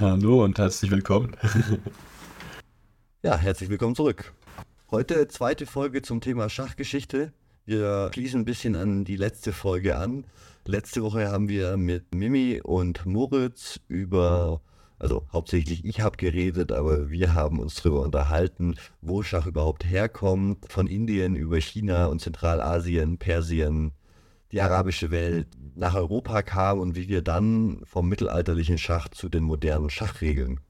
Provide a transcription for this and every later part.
Hallo und herzlich willkommen. ja, herzlich willkommen zurück. Heute zweite Folge zum Thema Schachgeschichte. Wir schließen ein bisschen an die letzte Folge an. Letzte Woche haben wir mit Mimi und Moritz über, also hauptsächlich ich habe geredet, aber wir haben uns darüber unterhalten, wo Schach überhaupt herkommt. Von Indien über China und Zentralasien, Persien, die arabische Welt nach Europa kam und wie wir dann vom mittelalterlichen Schach zu den modernen Schachregeln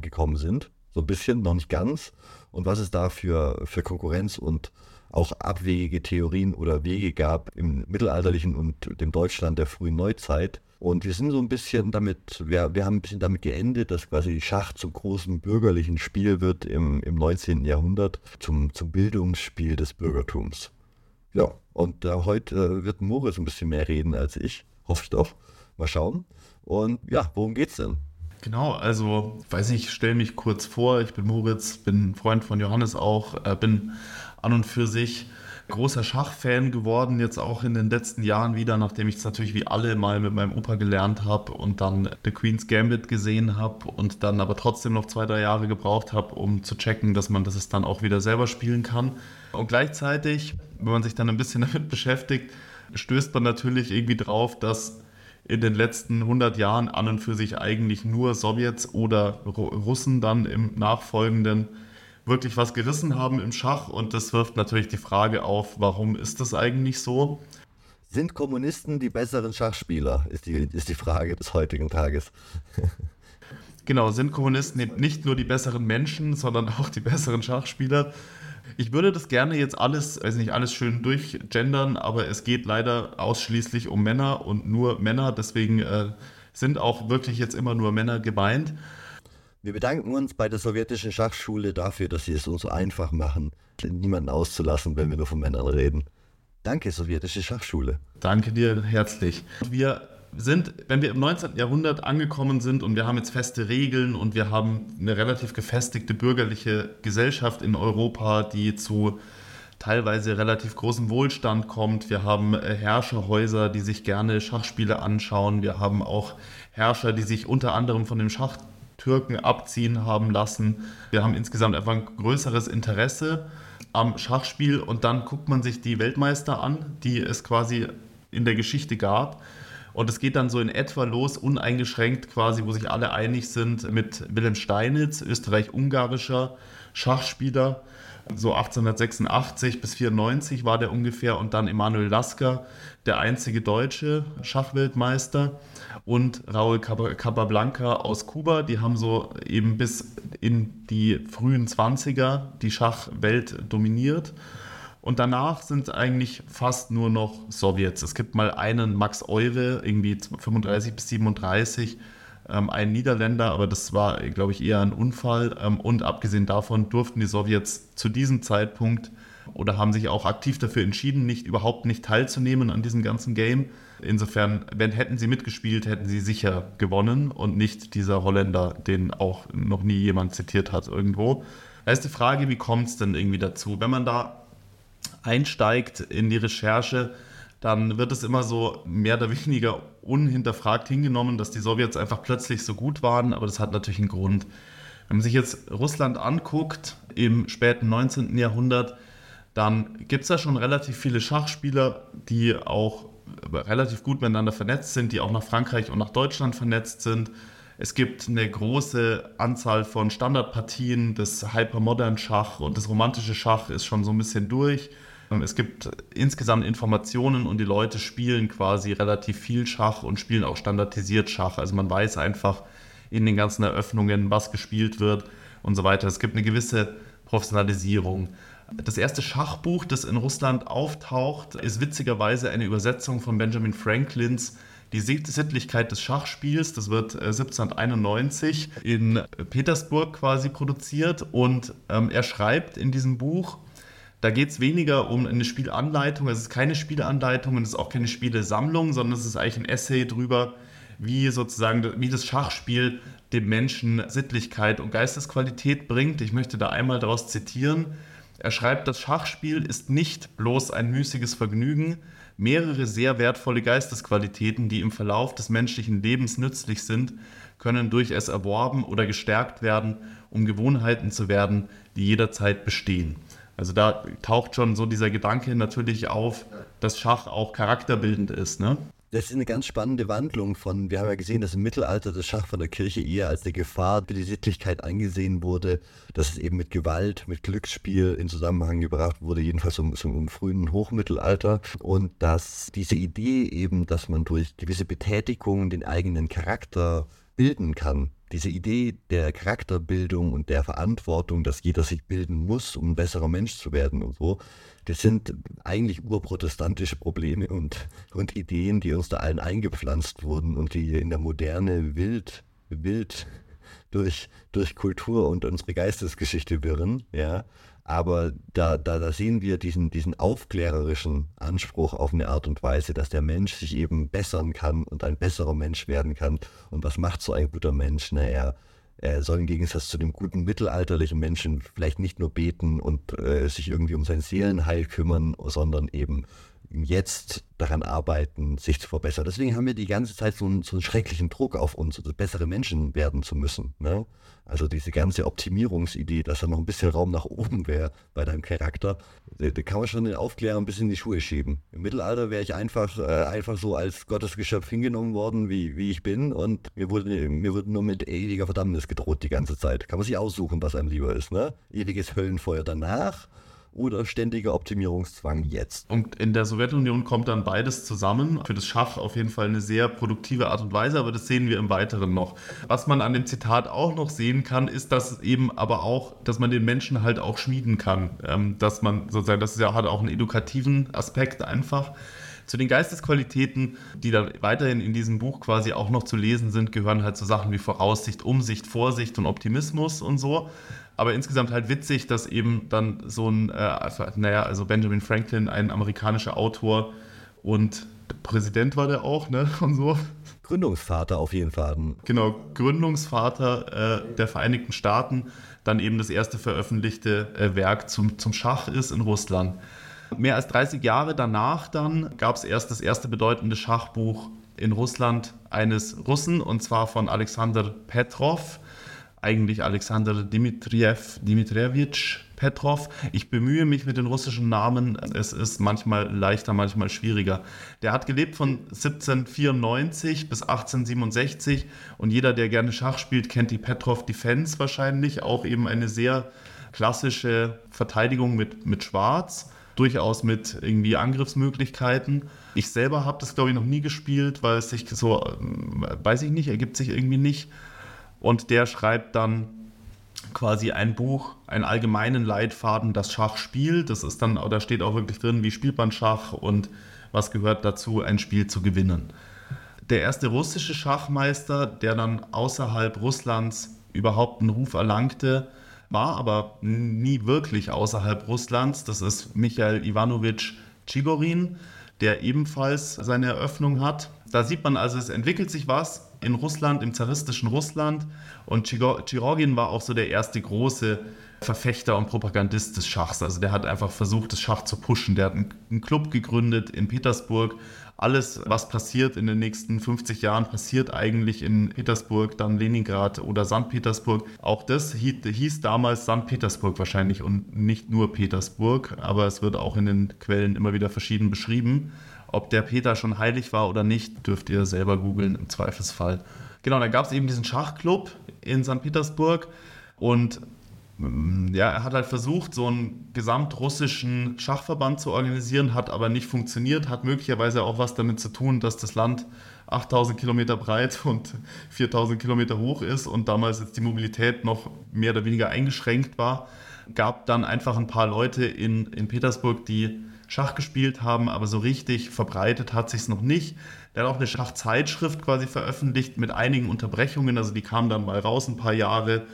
gekommen sind. So ein bisschen, noch nicht ganz. Und was es da für, für Konkurrenz und auch abwegige Theorien oder Wege gab im mittelalterlichen und dem Deutschland der frühen Neuzeit. Und wir sind so ein bisschen damit, wir, wir haben ein bisschen damit geendet, dass quasi Schach zum großen bürgerlichen Spiel wird im, im 19. Jahrhundert, zum, zum Bildungsspiel des Bürgertums. Ja, und äh, heute äh, wird Moritz ein bisschen mehr reden als ich. Hoffe ich doch. Mal schauen. Und ja, worum geht's denn? Genau, also, weiß ich, stelle mich kurz vor. Ich bin Moritz, bin Freund von Johannes auch, äh, bin an und für sich großer Schachfan geworden, jetzt auch in den letzten Jahren wieder, nachdem ich es natürlich wie alle mal mit meinem Opa gelernt habe und dann The Queen's Gambit gesehen habe und dann aber trotzdem noch zwei, drei Jahre gebraucht habe, um zu checken, dass man das dann auch wieder selber spielen kann. Und gleichzeitig, wenn man sich dann ein bisschen damit beschäftigt, stößt man natürlich irgendwie drauf, dass in den letzten 100 Jahren an und für sich eigentlich nur Sowjets oder Russen dann im nachfolgenden wirklich was gerissen haben im Schach. Und das wirft natürlich die Frage auf, warum ist das eigentlich so? Sind Kommunisten die besseren Schachspieler, ist die, ist die Frage des heutigen Tages. genau, sind Kommunisten nicht nur die besseren Menschen, sondern auch die besseren Schachspieler? Ich würde das gerne jetzt alles, also nicht alles schön durchgendern, aber es geht leider ausschließlich um Männer und nur Männer. Deswegen äh, sind auch wirklich jetzt immer nur Männer gemeint. Wir bedanken uns bei der sowjetischen Schachschule dafür, dass sie es uns so einfach machen, niemanden auszulassen, wenn wir nur von Männern reden. Danke, sowjetische Schachschule. Danke dir herzlich. Wir sind, wenn wir im 19. Jahrhundert angekommen sind und wir haben jetzt feste Regeln und wir haben eine relativ gefestigte bürgerliche Gesellschaft in Europa, die zu teilweise relativ großem Wohlstand kommt. Wir haben äh, Herrscherhäuser, die sich gerne Schachspiele anschauen. Wir haben auch Herrscher, die sich unter anderem von dem Schach Türken abziehen haben lassen. Wir haben insgesamt einfach ein größeres Interesse am Schachspiel und dann guckt man sich die Weltmeister an, die es quasi in der Geschichte gab. Und es geht dann so in etwa los, uneingeschränkt quasi, wo sich alle einig sind, mit Wilhelm Steinitz, österreich-ungarischer Schachspieler. So 1886 bis 94 war der ungefähr und dann Emanuel Lasker, der einzige deutsche Schachweltmeister und Raúl Capablanca aus Kuba. Die haben so eben bis in die frühen 20er die Schachwelt dominiert. Und danach sind es eigentlich fast nur noch Sowjets. Es gibt mal einen Max Eure, irgendwie 35 bis 37, ähm, ein Niederländer, aber das war, glaube ich, eher ein Unfall. Ähm, und abgesehen davon durften die Sowjets zu diesem Zeitpunkt oder haben sich auch aktiv dafür entschieden, nicht überhaupt nicht teilzunehmen an diesem ganzen Game. Insofern, wenn hätten sie mitgespielt, hätten sie sicher gewonnen und nicht dieser Holländer, den auch noch nie jemand zitiert hat irgendwo. Da ist die Frage, wie kommt es denn irgendwie dazu? Wenn man da einsteigt in die Recherche, dann wird es immer so mehr oder weniger unhinterfragt hingenommen, dass die Sowjets einfach plötzlich so gut waren, aber das hat natürlich einen Grund. Wenn man sich jetzt Russland anguckt im späten 19. Jahrhundert, dann gibt es da schon relativ viele Schachspieler, die auch relativ gut miteinander vernetzt sind, die auch nach Frankreich und nach Deutschland vernetzt sind. Es gibt eine große Anzahl von Standardpartien, das Hypermodern Schach und das romantische Schach ist schon so ein bisschen durch. Es gibt insgesamt Informationen und die Leute spielen quasi relativ viel Schach und spielen auch standardisiert Schach. Also man weiß einfach in den ganzen Eröffnungen, was gespielt wird und so weiter. Es gibt eine gewisse Professionalisierung. Das erste Schachbuch, das in Russland auftaucht, ist witzigerweise eine Übersetzung von Benjamin Franklins Die Sittlichkeit des Schachspiels. Das wird 1791 äh, in Petersburg quasi produziert und ähm, er schreibt in diesem Buch, da geht es weniger um eine Spielanleitung, es ist keine Spielanleitung und es ist auch keine Spielesammlung, sondern es ist eigentlich ein Essay drüber, wie sozusagen wie das Schachspiel dem Menschen Sittlichkeit und Geistesqualität bringt. Ich möchte da einmal daraus zitieren. Er schreibt, das Schachspiel ist nicht bloß ein müßiges Vergnügen, mehrere sehr wertvolle Geistesqualitäten, die im Verlauf des menschlichen Lebens nützlich sind, können durch es erworben oder gestärkt werden, um Gewohnheiten zu werden, die jederzeit bestehen. Also da taucht schon so dieser Gedanke natürlich auf, dass Schach auch charakterbildend ist. Ne? Das ist eine ganz spannende Wandlung von, wir haben ja gesehen, dass im Mittelalter das Schach von der Kirche eher als eine Gefahr für die Sittlichkeit angesehen wurde, dass es eben mit Gewalt, mit Glücksspiel in Zusammenhang gebracht wurde, jedenfalls im, im frühen Hochmittelalter. Und dass diese Idee eben, dass man durch gewisse Betätigung den eigenen Charakter bilden kann, diese Idee der Charakterbildung und der Verantwortung, dass jeder sich bilden muss, um ein besserer Mensch zu werden und so, das sind eigentlich urprotestantische Probleme und, und Ideen, die uns da allen eingepflanzt wurden und die in der Moderne wild, wild durch, durch Kultur und unsere Geistesgeschichte wirren, ja. Aber da, da, da sehen wir diesen, diesen aufklärerischen Anspruch auf eine Art und Weise, dass der Mensch sich eben bessern kann und ein besserer Mensch werden kann. Und was macht so ein guter Mensch? Na, er soll im Gegensatz zu dem guten mittelalterlichen Menschen vielleicht nicht nur beten und äh, sich irgendwie um sein Seelenheil kümmern, sondern eben jetzt daran arbeiten, sich zu verbessern. Deswegen haben wir die ganze Zeit so einen, so einen schrecklichen Druck auf uns, bessere Menschen werden zu müssen. Ne? Also diese ganze Optimierungsidee, dass da noch ein bisschen Raum nach oben wäre bei deinem Charakter, da, kann man schon den Aufklärer ein bisschen in die Schuhe schieben. Im Mittelalter wäre ich einfach, äh, einfach so als Gottesgeschöpf hingenommen worden, wie, wie ich bin und mir wurde, mir wurde nur mit ewiger Verdammnis gedroht die ganze Zeit. Kann man sich aussuchen, was einem lieber ist. Ne? Ewiges Höllenfeuer danach oder ständiger Optimierungszwang jetzt. Und in der Sowjetunion kommt dann beides zusammen. Für das Schach auf jeden Fall eine sehr produktive Art und Weise, aber das sehen wir im Weiteren noch. Was man an dem Zitat auch noch sehen kann, ist, dass eben aber auch, dass man den Menschen halt auch schmieden kann. Ähm, dass man sozusagen, das ist ja, hat auch einen edukativen Aspekt einfach. Zu den Geistesqualitäten, die dann weiterhin in diesem Buch quasi auch noch zu lesen sind, gehören halt so Sachen wie Voraussicht, Umsicht, Vorsicht und Optimismus und so aber insgesamt halt witzig, dass eben dann so ein, äh, also, naja, also Benjamin Franklin, ein amerikanischer Autor und Präsident war der auch, ne, und so. Gründungsvater auf jeden Fall. Genau, Gründungsvater äh, der Vereinigten Staaten, dann eben das erste veröffentlichte äh, Werk zum, zum Schach ist in Russland. Mehr als 30 Jahre danach dann gab es erst das erste bedeutende Schachbuch in Russland eines Russen, und zwar von Alexander Petrov eigentlich Alexander Dimitriev, Dimitrievich Petrov. Ich bemühe mich mit den russischen Namen. Es ist manchmal leichter, manchmal schwieriger. Der hat gelebt von 1794 bis 1867 und jeder, der gerne Schach spielt, kennt die Petrov Defense wahrscheinlich. Auch eben eine sehr klassische Verteidigung mit, mit Schwarz. Durchaus mit irgendwie Angriffsmöglichkeiten. Ich selber habe das, glaube ich, noch nie gespielt, weil es sich so, ähm, weiß ich nicht, ergibt sich irgendwie nicht. Und der schreibt dann quasi ein Buch, einen allgemeinen Leitfaden, das Schachspiel. Das ist dann, da steht auch wirklich drin, wie spielt man Schach und was gehört dazu, ein Spiel zu gewinnen. Der erste russische Schachmeister, der dann außerhalb Russlands überhaupt einen Ruf erlangte, war aber nie wirklich außerhalb Russlands. Das ist Michael Ivanovich Chigorin, der ebenfalls seine Eröffnung hat. Da sieht man also, es entwickelt sich was in Russland, im zaristischen Russland. Und Chirogin war auch so der erste große Verfechter und Propagandist des Schachs. Also der hat einfach versucht, das Schach zu pushen. Der hat einen Club gegründet in Petersburg. Alles, was passiert in den nächsten 50 Jahren, passiert eigentlich in Petersburg, dann Leningrad oder St. Petersburg. Auch das hieß damals St. Petersburg wahrscheinlich und nicht nur Petersburg, aber es wird auch in den Quellen immer wieder verschieden beschrieben. Ob der Peter schon heilig war oder nicht, dürft ihr selber googeln im Zweifelsfall. Genau, da gab es eben diesen Schachclub in St. Petersburg und mm, ja, er hat halt versucht, so einen gesamtrussischen Schachverband zu organisieren, hat aber nicht funktioniert, hat möglicherweise auch was damit zu tun, dass das Land 8000 Kilometer breit und 4000 Kilometer hoch ist und damals jetzt die Mobilität noch mehr oder weniger eingeschränkt war. Gab dann einfach ein paar Leute in, in Petersburg, die Schach gespielt haben, aber so richtig verbreitet hat sich es noch nicht. Der hat auch eine Schachzeitschrift quasi veröffentlicht mit einigen Unterbrechungen, also die kam dann mal raus ein paar Jahre,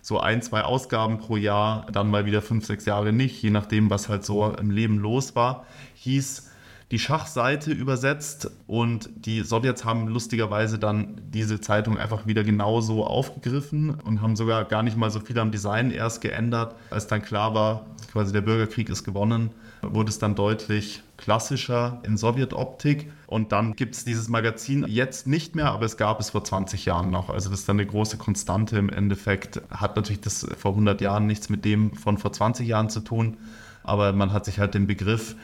so ein, zwei Ausgaben pro Jahr, dann mal wieder fünf, sechs Jahre nicht, je nachdem, was halt so im Leben los war. Hieß die Schachseite übersetzt und die Sowjets haben lustigerweise dann diese Zeitung einfach wieder genauso aufgegriffen und haben sogar gar nicht mal so viel am Design erst geändert. Als dann klar war, quasi der Bürgerkrieg ist gewonnen, wurde es dann deutlich klassischer in Sowjetoptik. Und dann gibt es dieses Magazin jetzt nicht mehr, aber es gab es vor 20 Jahren noch. Also das ist dann eine große Konstante im Endeffekt. Hat natürlich das vor 100 Jahren nichts mit dem von vor 20 Jahren zu tun, aber man hat sich halt den Begriff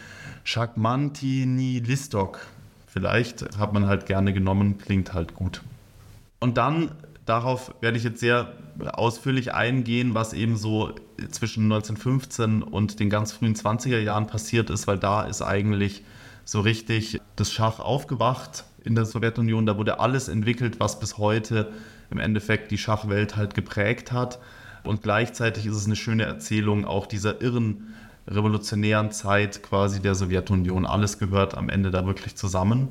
Shakmantini Listok. Vielleicht hat man halt gerne genommen, klingt halt gut. Und dann, darauf werde ich jetzt sehr ausführlich eingehen, was eben so zwischen 1915 und den ganz frühen 20er Jahren passiert ist, weil da ist eigentlich so richtig das Schach aufgewacht in der Sowjetunion. Da wurde alles entwickelt, was bis heute im Endeffekt die Schachwelt halt geprägt hat. Und gleichzeitig ist es eine schöne Erzählung auch dieser irren revolutionären Zeit quasi der Sowjetunion. Alles gehört am Ende da wirklich zusammen.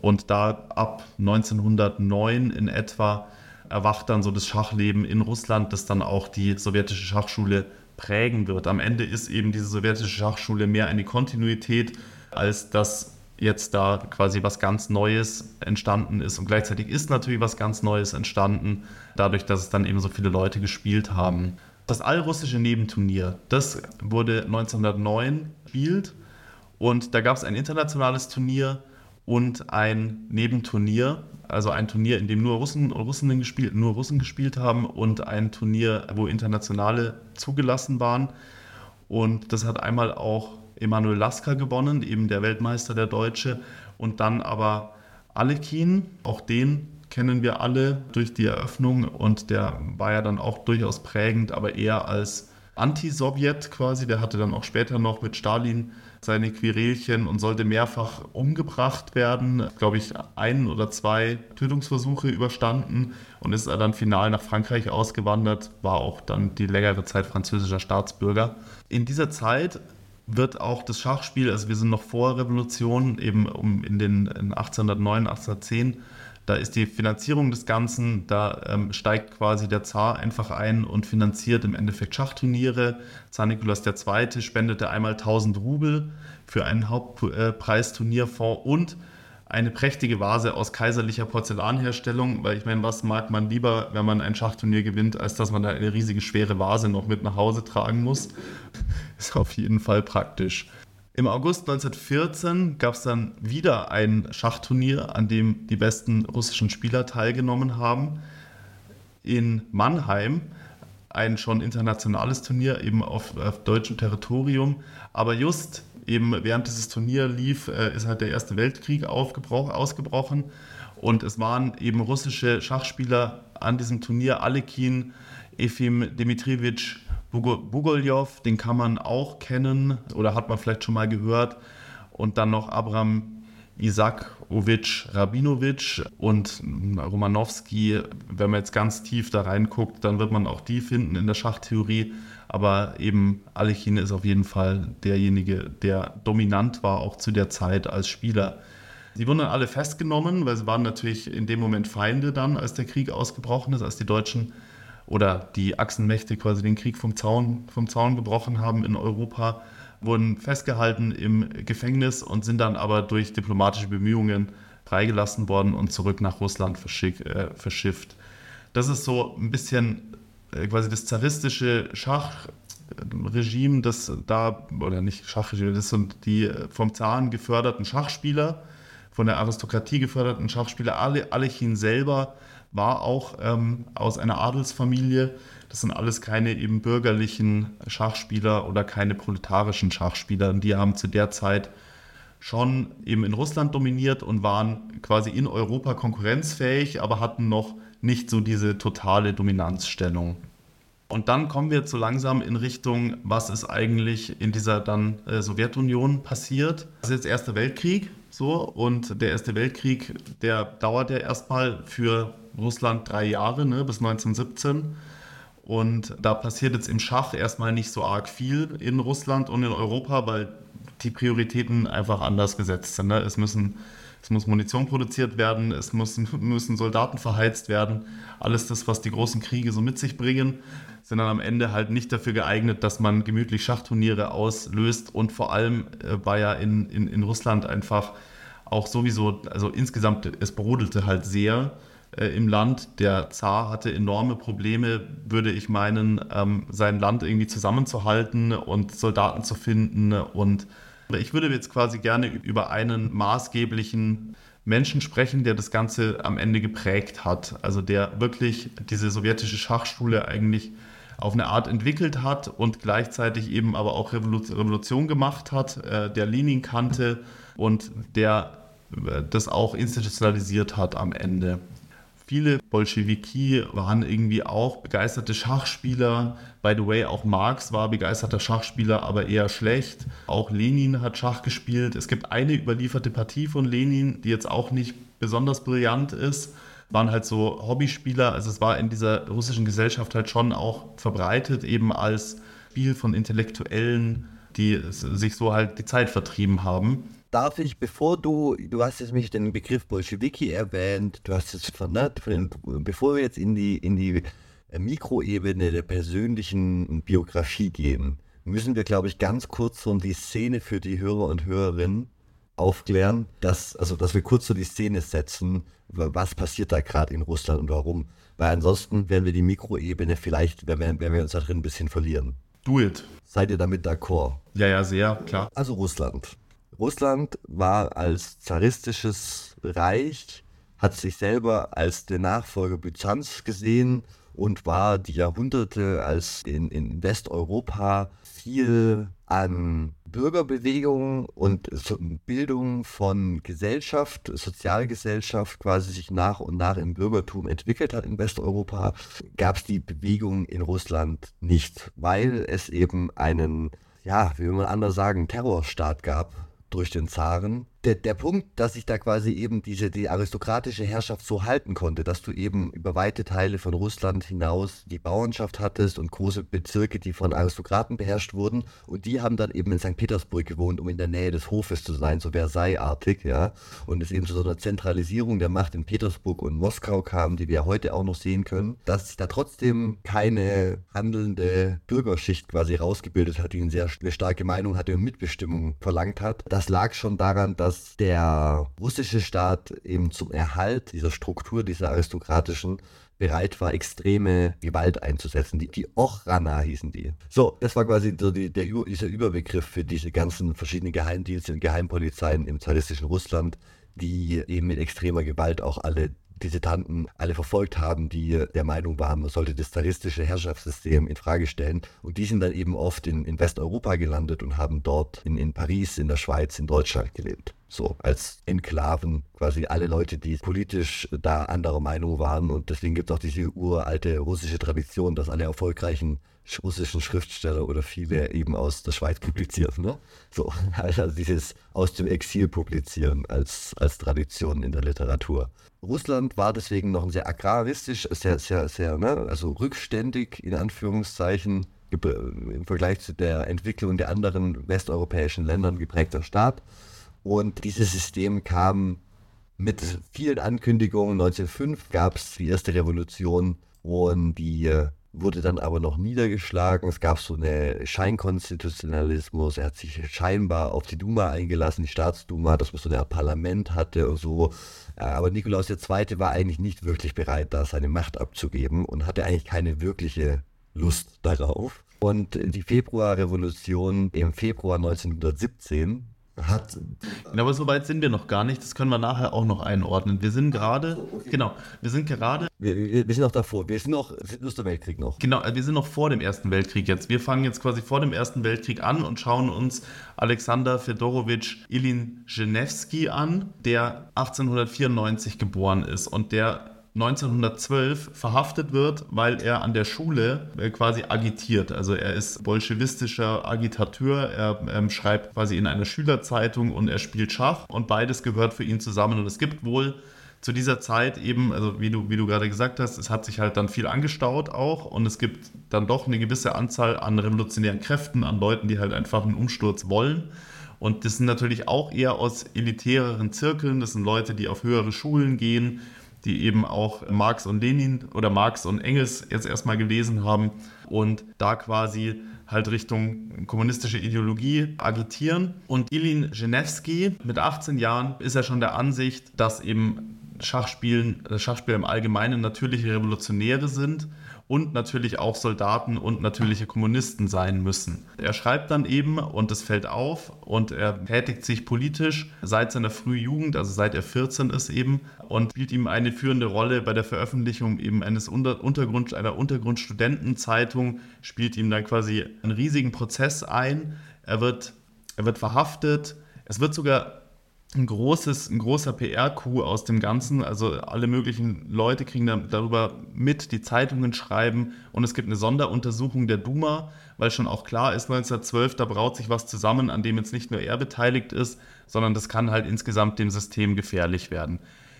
Und da ab 1909 in etwa erwacht dann so das Schachleben in Russland, das dann auch die sowjetische Schachschule prägen wird. Am Ende ist eben diese sowjetische Schachschule mehr eine Kontinuität, als dass jetzt da quasi was ganz Neues entstanden ist. Und gleichzeitig ist natürlich was ganz Neues entstanden, dadurch, dass es dann eben so viele Leute gespielt haben. Das allrussische Nebenturnier, das wurde 1909 gespielt und da gab es ein internationales Turnier und ein Nebenturnier, also ein Turnier, in dem nur Russen, Russen gespielt, nur Russen gespielt haben und ein Turnier, wo internationale zugelassen waren. Und das hat einmal auch Emanuel Lasker gewonnen, eben der Weltmeister, der Deutsche, und dann aber Alekin, auch den kennen wir alle durch die Eröffnung und der war ja dann auch durchaus prägend, aber eher als Anti-Sowjet quasi. Der hatte dann auch später noch mit Stalin seine Querelchen und sollte mehrfach umgebracht werden. Glaube ich, ein oder zwei Tötungsversuche überstanden und ist dann final nach Frankreich ausgewandert, war auch dann die längere Zeit französischer Staatsbürger. In dieser Zeit wird auch das Schachspiel, also wir sind noch vor Revolution, eben um in den in 1809, 1810, da ist die Finanzierung des Ganzen, da ähm, steigt quasi der Zar einfach ein und finanziert im Endeffekt Schachturniere. Zar Nikolaus II. spendete einmal 1000 Rubel für einen Hauptpreisturnierfonds und eine prächtige Vase aus kaiserlicher Porzellanherstellung, weil ich meine, was mag man lieber, wenn man ein Schachturnier gewinnt, als dass man da eine riesige schwere Vase noch mit nach Hause tragen muss. Ist auf jeden Fall praktisch. Im August 1914 gab es dann wieder ein Schachturnier, an dem die besten russischen Spieler teilgenommen haben. In Mannheim ein schon internationales Turnier, eben auf, auf deutschem Territorium. Aber just eben während dieses Turnier lief, äh, ist halt der Erste Weltkrieg ausgebrochen. Und es waren eben russische Schachspieler an diesem Turnier, Alekin, Efim Dmitrievich Bugoljow, den kann man auch kennen oder hat man vielleicht schon mal gehört. Und dann noch Abram Isakovic Rabinovic und Romanowski. Wenn man jetzt ganz tief da reinguckt, dann wird man auch die finden in der Schachtheorie. Aber eben Alechin ist auf jeden Fall derjenige, der dominant war, auch zu der Zeit als Spieler. Sie wurden dann alle festgenommen, weil sie waren natürlich in dem Moment Feinde dann, als der Krieg ausgebrochen ist, als die Deutschen oder die Achsenmächte quasi den Krieg vom Zaun, vom Zaun gebrochen haben in Europa, wurden festgehalten im Gefängnis und sind dann aber durch diplomatische Bemühungen freigelassen worden und zurück nach Russland verschick, äh, verschifft. Das ist so ein bisschen äh, quasi das zaristische Schachregime, das da, oder nicht Schachregime, das sind die vom Zahn geförderten Schachspieler, von der Aristokratie geförderten Schachspieler, Alechin selber war auch ähm, aus einer Adelsfamilie. Das sind alles keine eben bürgerlichen Schachspieler oder keine proletarischen Schachspieler. Die haben zu der Zeit schon eben in Russland dominiert und waren quasi in Europa konkurrenzfähig, aber hatten noch nicht so diese totale Dominanzstellung. Und dann kommen wir so langsam in Richtung, was ist eigentlich in dieser dann äh, Sowjetunion passiert. Das ist jetzt Erster Weltkrieg so und der Erste Weltkrieg, der dauert ja erstmal für Russland drei Jahre, ne, bis 1917. Und da passiert jetzt im Schach erstmal nicht so arg viel in Russland und in Europa, weil die Prioritäten einfach anders gesetzt sind. Ne? Es müssen es muss Munition produziert werden, es muss, müssen Soldaten verheizt werden. Alles das, was die großen Kriege so mit sich bringen, sind dann am Ende halt nicht dafür geeignet, dass man gemütlich Schachturniere auslöst. Und vor allem äh, war ja in, in, in Russland einfach auch sowieso, also insgesamt, es brodelte halt sehr äh, im Land. Der Zar hatte enorme Probleme, würde ich meinen, ähm, sein Land irgendwie zusammenzuhalten und Soldaten zu finden. Und ich würde jetzt quasi gerne über einen maßgeblichen Menschen sprechen, der das Ganze am Ende geprägt hat. Also der wirklich diese sowjetische Schachschule eigentlich auf eine Art entwickelt hat und gleichzeitig eben aber auch Revolution gemacht hat, äh, der Lenin kannte und der äh, das auch institutionalisiert hat am Ende. Viele Bolschewiki waren irgendwie auch begeisterte Schachspieler. By the way, auch Marx war begeisterter Schachspieler, aber eher schlecht. Auch Lenin hat Schach gespielt. Es gibt eine überlieferte Partie von Lenin, die jetzt auch nicht besonders brillant ist. Waren halt so Hobbyspieler. Also es war in dieser russischen Gesellschaft halt schon auch verbreitet, eben als Spiel von Intellektuellen, die sich so halt die Zeit vertrieben haben darf ich, bevor du, du hast jetzt mich den Begriff Bolschewiki erwähnt, du hast jetzt von, ne, bevor wir jetzt in die, in die äh, Mikroebene der persönlichen Biografie gehen, müssen wir, glaube ich, ganz kurz so die Szene für die Hörer und Hörerinnen aufklären, dass, also, dass wir kurz so die Szene setzen, was passiert da gerade in Russland und warum. Weil ansonsten werden wir die Mikroebene vielleicht, werden, werden wir uns da drin ein bisschen verlieren. Do it. Seid ihr damit d'accord? Ja, ja, sehr, klar. Also Russland. Russland war als zaristisches Reich, hat sich selber als der Nachfolger Byzanz gesehen und war die Jahrhunderte, als in, in Westeuropa viel an Bürgerbewegungen und Bildung von Gesellschaft, Sozialgesellschaft quasi sich nach und nach im Bürgertum entwickelt hat in Westeuropa, gab es die Bewegung in Russland nicht, weil es eben einen, ja, wie will man anders sagen, Terrorstaat gab, durch den Zaren der, der Punkt, dass sich da quasi eben diese die aristokratische Herrschaft so halten konnte, dass du eben über weite Teile von Russland hinaus die Bauernschaft hattest und große Bezirke, die von Aristokraten beherrscht wurden und die haben dann eben in St. Petersburg gewohnt, um in der Nähe des Hofes zu sein, so Versailles-artig, ja. Und es eben zu so einer Zentralisierung der Macht in Petersburg und Moskau kam, die wir heute auch noch sehen können, dass sich da trotzdem keine handelnde Bürgerschicht quasi rausgebildet hat, die eine sehr starke Meinung hatte und Mitbestimmung verlangt hat. Das lag schon daran, dass dass der russische Staat eben zum Erhalt dieser Struktur, dieser aristokratischen, bereit war, extreme Gewalt einzusetzen. Die, die Ochrana hießen die. So, das war quasi so die, der, dieser Überbegriff für diese ganzen verschiedenen Geheimdienste und Geheimpolizeien im zaristischen Russland, die eben mit extremer Gewalt auch alle Dissidenten alle verfolgt haben, die der Meinung waren, man sollte das zaristische Herrschaftssystem in Frage stellen. Und die sind dann eben oft in, in Westeuropa gelandet und haben dort in, in Paris, in der Schweiz, in Deutschland gelebt. So als Enklaven, quasi alle Leute, die politisch da anderer Meinung waren. Und deswegen gibt es auch diese uralte russische Tradition, dass alle erfolgreichen russischen Schriftsteller oder viele eben aus der Schweiz publizieren. Ne? So, also dieses aus dem Exil publizieren als, als Tradition in der Literatur. Russland war deswegen noch ein sehr agraristisch, sehr, sehr, sehr, ne? also rückständig in Anführungszeichen im Vergleich zu der Entwicklung der anderen westeuropäischen Ländern geprägter Staat. Und dieses System kam mit vielen Ankündigungen. 1905 gab es die erste Revolution und die äh, wurde dann aber noch niedergeschlagen. Es gab so eine Scheinkonstitutionalismus. Er hat sich scheinbar auf die Duma eingelassen, die Staatsduma, dass man so ein Parlament hatte und so. Aber Nikolaus II. war eigentlich nicht wirklich bereit, da seine Macht abzugeben und hatte eigentlich keine wirkliche Lust darauf. Und die Februarrevolution im Februar 1917 hat. Aber so weit sind wir noch gar nicht. Das können wir nachher auch noch einordnen. Wir sind gerade, okay. genau, wir sind gerade. Wir, wir, wir, sind noch davor. Wir sind noch, sind Erster Weltkrieg noch. Genau, wir sind noch vor dem Ersten Weltkrieg jetzt. Wir fangen jetzt quasi vor dem Ersten Weltkrieg an und schauen uns Alexander Fedorowitsch Ilin Genewski an, der 1894 geboren ist und der 1912 verhaftet wird, weil er an der Schule äh, quasi agitiert. Also er ist bolschewistischer Agitateur, er ähm, schreibt quasi in einer Schülerzeitung und er spielt Schach und beides gehört für ihn zusammen. Und es gibt wohl zu dieser Zeit eben, also wie du, wie du gerade gesagt hast, es hat sich halt dann viel angestaut auch und es gibt dann doch eine gewisse Anzahl an revolutionären Kräften, an Leuten, die halt einfach einen Umsturz wollen. Und das sind natürlich auch eher aus elitäreren Zirkeln. Das sind Leute, die auf höhere Schulen gehen, die eben auch Marx und Lenin oder Marx und Engels jetzt erstmal gelesen haben und da quasi halt Richtung kommunistische Ideologie agitieren. Und Ilin Genevsky mit 18 Jahren ist er schon der Ansicht, dass eben Schachspielen, das Schachspiel im Allgemeinen natürliche Revolutionäre sind und natürlich auch Soldaten und natürliche Kommunisten sein müssen. Er schreibt dann eben, und es fällt auf, und er tätigt sich politisch seit seiner frühen Jugend, also seit er 14 ist eben, und spielt ihm eine führende Rolle bei der Veröffentlichung eben eines Unter Untergrund, einer Untergrundstudentenzeitung, spielt ihm dann quasi einen riesigen Prozess ein. Er wird, er wird verhaftet. Es wird sogar ein, großes, ein großer PR-Coup aus dem Ganzen. Also alle möglichen Leute kriegen da, darüber mit, die Zeitungen schreiben und es gibt eine Sonderuntersuchung der Duma, weil schon auch klar ist, 1912, da braut sich was zusammen, an dem jetzt nicht nur er beteiligt ist, sondern das kann halt insgesamt dem System gefährlich werden.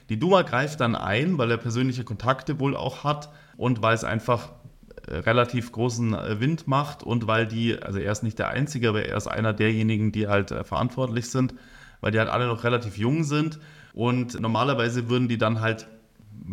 Die Duma greift dann ein, weil er persönliche Kontakte wohl auch hat und weil es einfach äh, relativ großen äh, Wind macht und weil die, also er ist nicht der Einzige, aber er ist einer derjenigen, die halt äh, verantwortlich sind weil die halt alle noch relativ jung sind. Und normalerweise würden die dann halt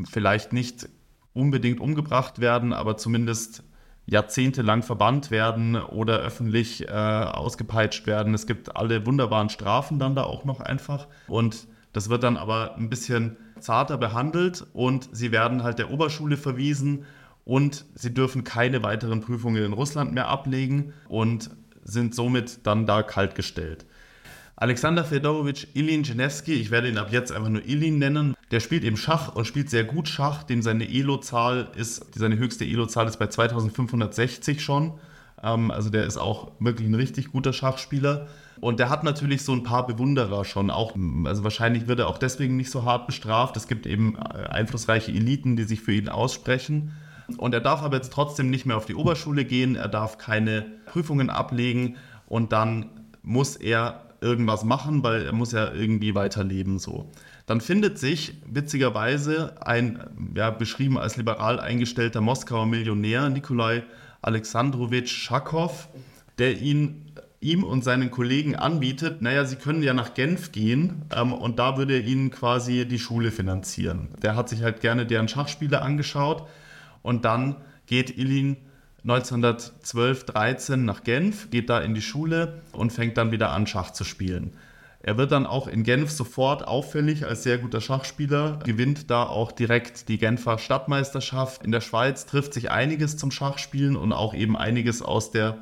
vielleicht nicht unbedingt umgebracht werden, aber zumindest jahrzehntelang verbannt werden oder öffentlich äh, ausgepeitscht werden. Es gibt alle wunderbaren Strafen dann da auch noch einfach. Und das wird dann aber ein bisschen zarter behandelt und sie werden halt der Oberschule verwiesen und sie dürfen keine weiteren Prüfungen in Russland mehr ablegen und sind somit dann da kaltgestellt. Alexander Fedorowitsch Ilin Genevsky, ich werde ihn ab jetzt einfach nur Ilin nennen, der spielt eben Schach und spielt sehr gut Schach, dem seine Elo-Zahl ist, seine höchste Elo-Zahl ist bei 2560 schon. Ähm, also der ist auch wirklich ein richtig guter Schachspieler. Und der hat natürlich so ein paar Bewunderer schon auch. Also wahrscheinlich wird er auch deswegen nicht so hart bestraft. Es gibt eben äh, einflussreiche Eliten, die sich für ihn aussprechen. Und er darf aber jetzt trotzdem nicht mehr auf die Oberschule gehen. Er darf keine Prüfungen ablegen. Und dann muss er irgendwas machen, weil er muss ja irgendwie weiterleben so. Dann findet sich witzigerweise ein, ja, beschrieben als liberal eingestellter Moskauer Millionär, Nikolai Alexandrowitsch Schakow, der ihn ihm und seinen Kollegen anbietet, naja, sie können ja nach Genf gehen ähm, und da würde er ihnen quasi die Schule finanzieren. Der hat sich halt gerne deren Schachspiele angeschaut und dann geht Ilin 1912, 13 nach Genf, geht da in die Schule und fängt dann wieder an, Schach zu spielen. Er wird dann auch in Genf sofort auffällig als sehr guter Schachspieler, gewinnt da auch direkt die Genfer Stadtmeisterschaft. In der Schweiz trifft sich einiges zum Schachspielen und auch eben einiges aus der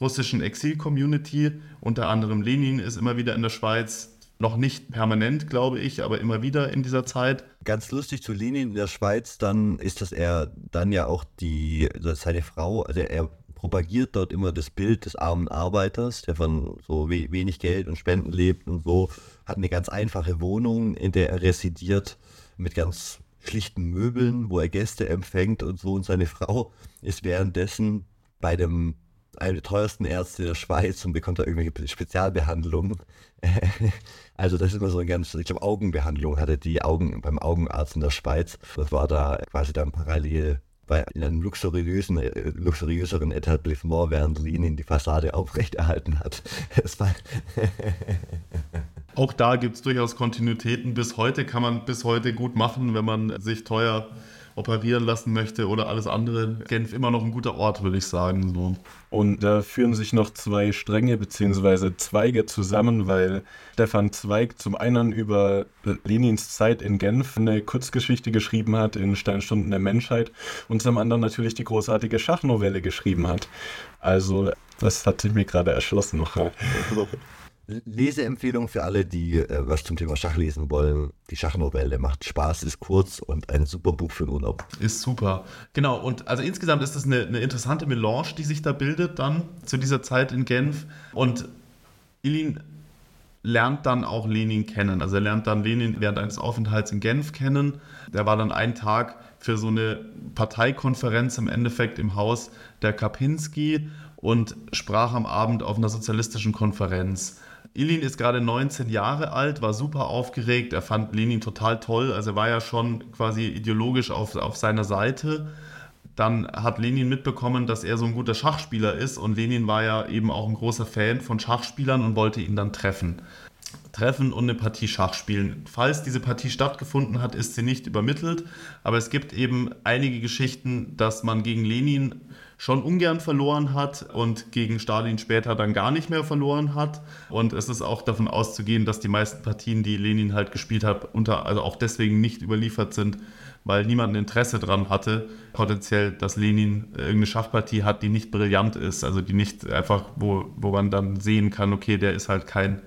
russischen Exil-Community. Unter anderem Lenin ist immer wieder in der Schweiz, noch nicht permanent, glaube ich, aber immer wieder in dieser Zeit. Ganz lustig zu Lenin in der Schweiz, dann ist, dass er dann ja auch die, seine Frau, also er propagiert dort immer das Bild des armen Arbeiters, der von so wenig Geld und Spenden lebt und so, hat eine ganz einfache Wohnung, in der er residiert, mit ganz schlichten Möbeln, wo er Gäste empfängt und so. Und seine Frau ist währenddessen bei dem einer der teuersten Ärzte der Schweiz und bekommt da irgendwelche Spezialbehandlungen. also das ist immer so ein ganz, ich glaube Augenbehandlung hatte die Augen beim Augenarzt in der Schweiz. Das war da quasi dann parallel bei in einem luxuriösen, luxuriöseren Etablissement, während Lenin die Fassade aufrechterhalten hat. Auch da gibt es durchaus Kontinuitäten. Bis heute kann man bis heute gut machen, wenn man sich teuer operieren lassen möchte oder alles andere. Genf immer noch ein guter Ort, würde ich sagen. So. Und da führen sich noch zwei Stränge bzw. Zweige zusammen, weil Stefan Zweig zum einen über Lenins Zeit in Genf eine Kurzgeschichte geschrieben hat in Steinstunden der Menschheit und zum anderen natürlich die großartige Schachnovelle geschrieben hat. Also das hat sich mir gerade erschlossen noch. Leseempfehlung für alle, die äh, was zum Thema Schach lesen wollen. Die Schachnovelle macht Spaß, ist kurz und ein super Buch für den Urlaub. Ist super. Genau, und also insgesamt ist das eine, eine interessante Melange, die sich da bildet dann zu dieser Zeit in Genf. Und Ilin lernt dann auch Lenin kennen. Also er lernt dann Lenin während eines Aufenthalts in Genf kennen. Der war dann einen Tag für so eine Parteikonferenz im Endeffekt im Haus der Kapinski und sprach am Abend auf einer sozialistischen Konferenz. Ilin ist gerade 19 Jahre alt, war super aufgeregt. Er fand Lenin total toll. Also er war ja schon quasi ideologisch auf, auf seiner Seite. dann hat Lenin mitbekommen, dass er so ein guter Schachspieler ist und Lenin war ja eben auch ein großer Fan von Schachspielern und wollte ihn dann treffen. Treffen und eine Partie Schach spielen. Falls diese Partie stattgefunden hat, ist sie nicht übermittelt, aber es gibt eben einige Geschichten, dass man gegen Lenin schon ungern verloren hat und gegen Stalin später dann gar nicht mehr verloren hat. Und es ist auch davon auszugehen, dass die meisten Partien, die Lenin halt gespielt hat, unter, also auch deswegen nicht überliefert sind, weil niemand ein Interesse daran hatte, potenziell, dass Lenin irgendeine Schachpartie hat, die nicht brillant ist, also die nicht einfach, wo, wo man dann sehen kann, okay, der ist halt kein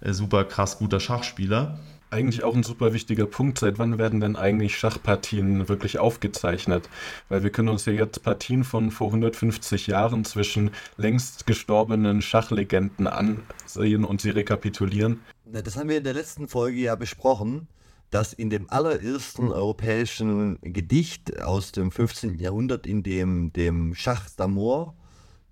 äh, super krass guter Schachspieler eigentlich auch ein super wichtiger Punkt. Seit wann werden denn eigentlich Schachpartien wirklich aufgezeichnet? Weil wir können uns ja jetzt Partien von vor 150 Jahren zwischen längst gestorbenen Schachlegenden ansehen und sie rekapitulieren. Das haben wir in der letzten Folge ja besprochen, dass in dem allerersten europäischen Gedicht aus dem 15. Jahrhundert, in dem, dem Schach d'Amour,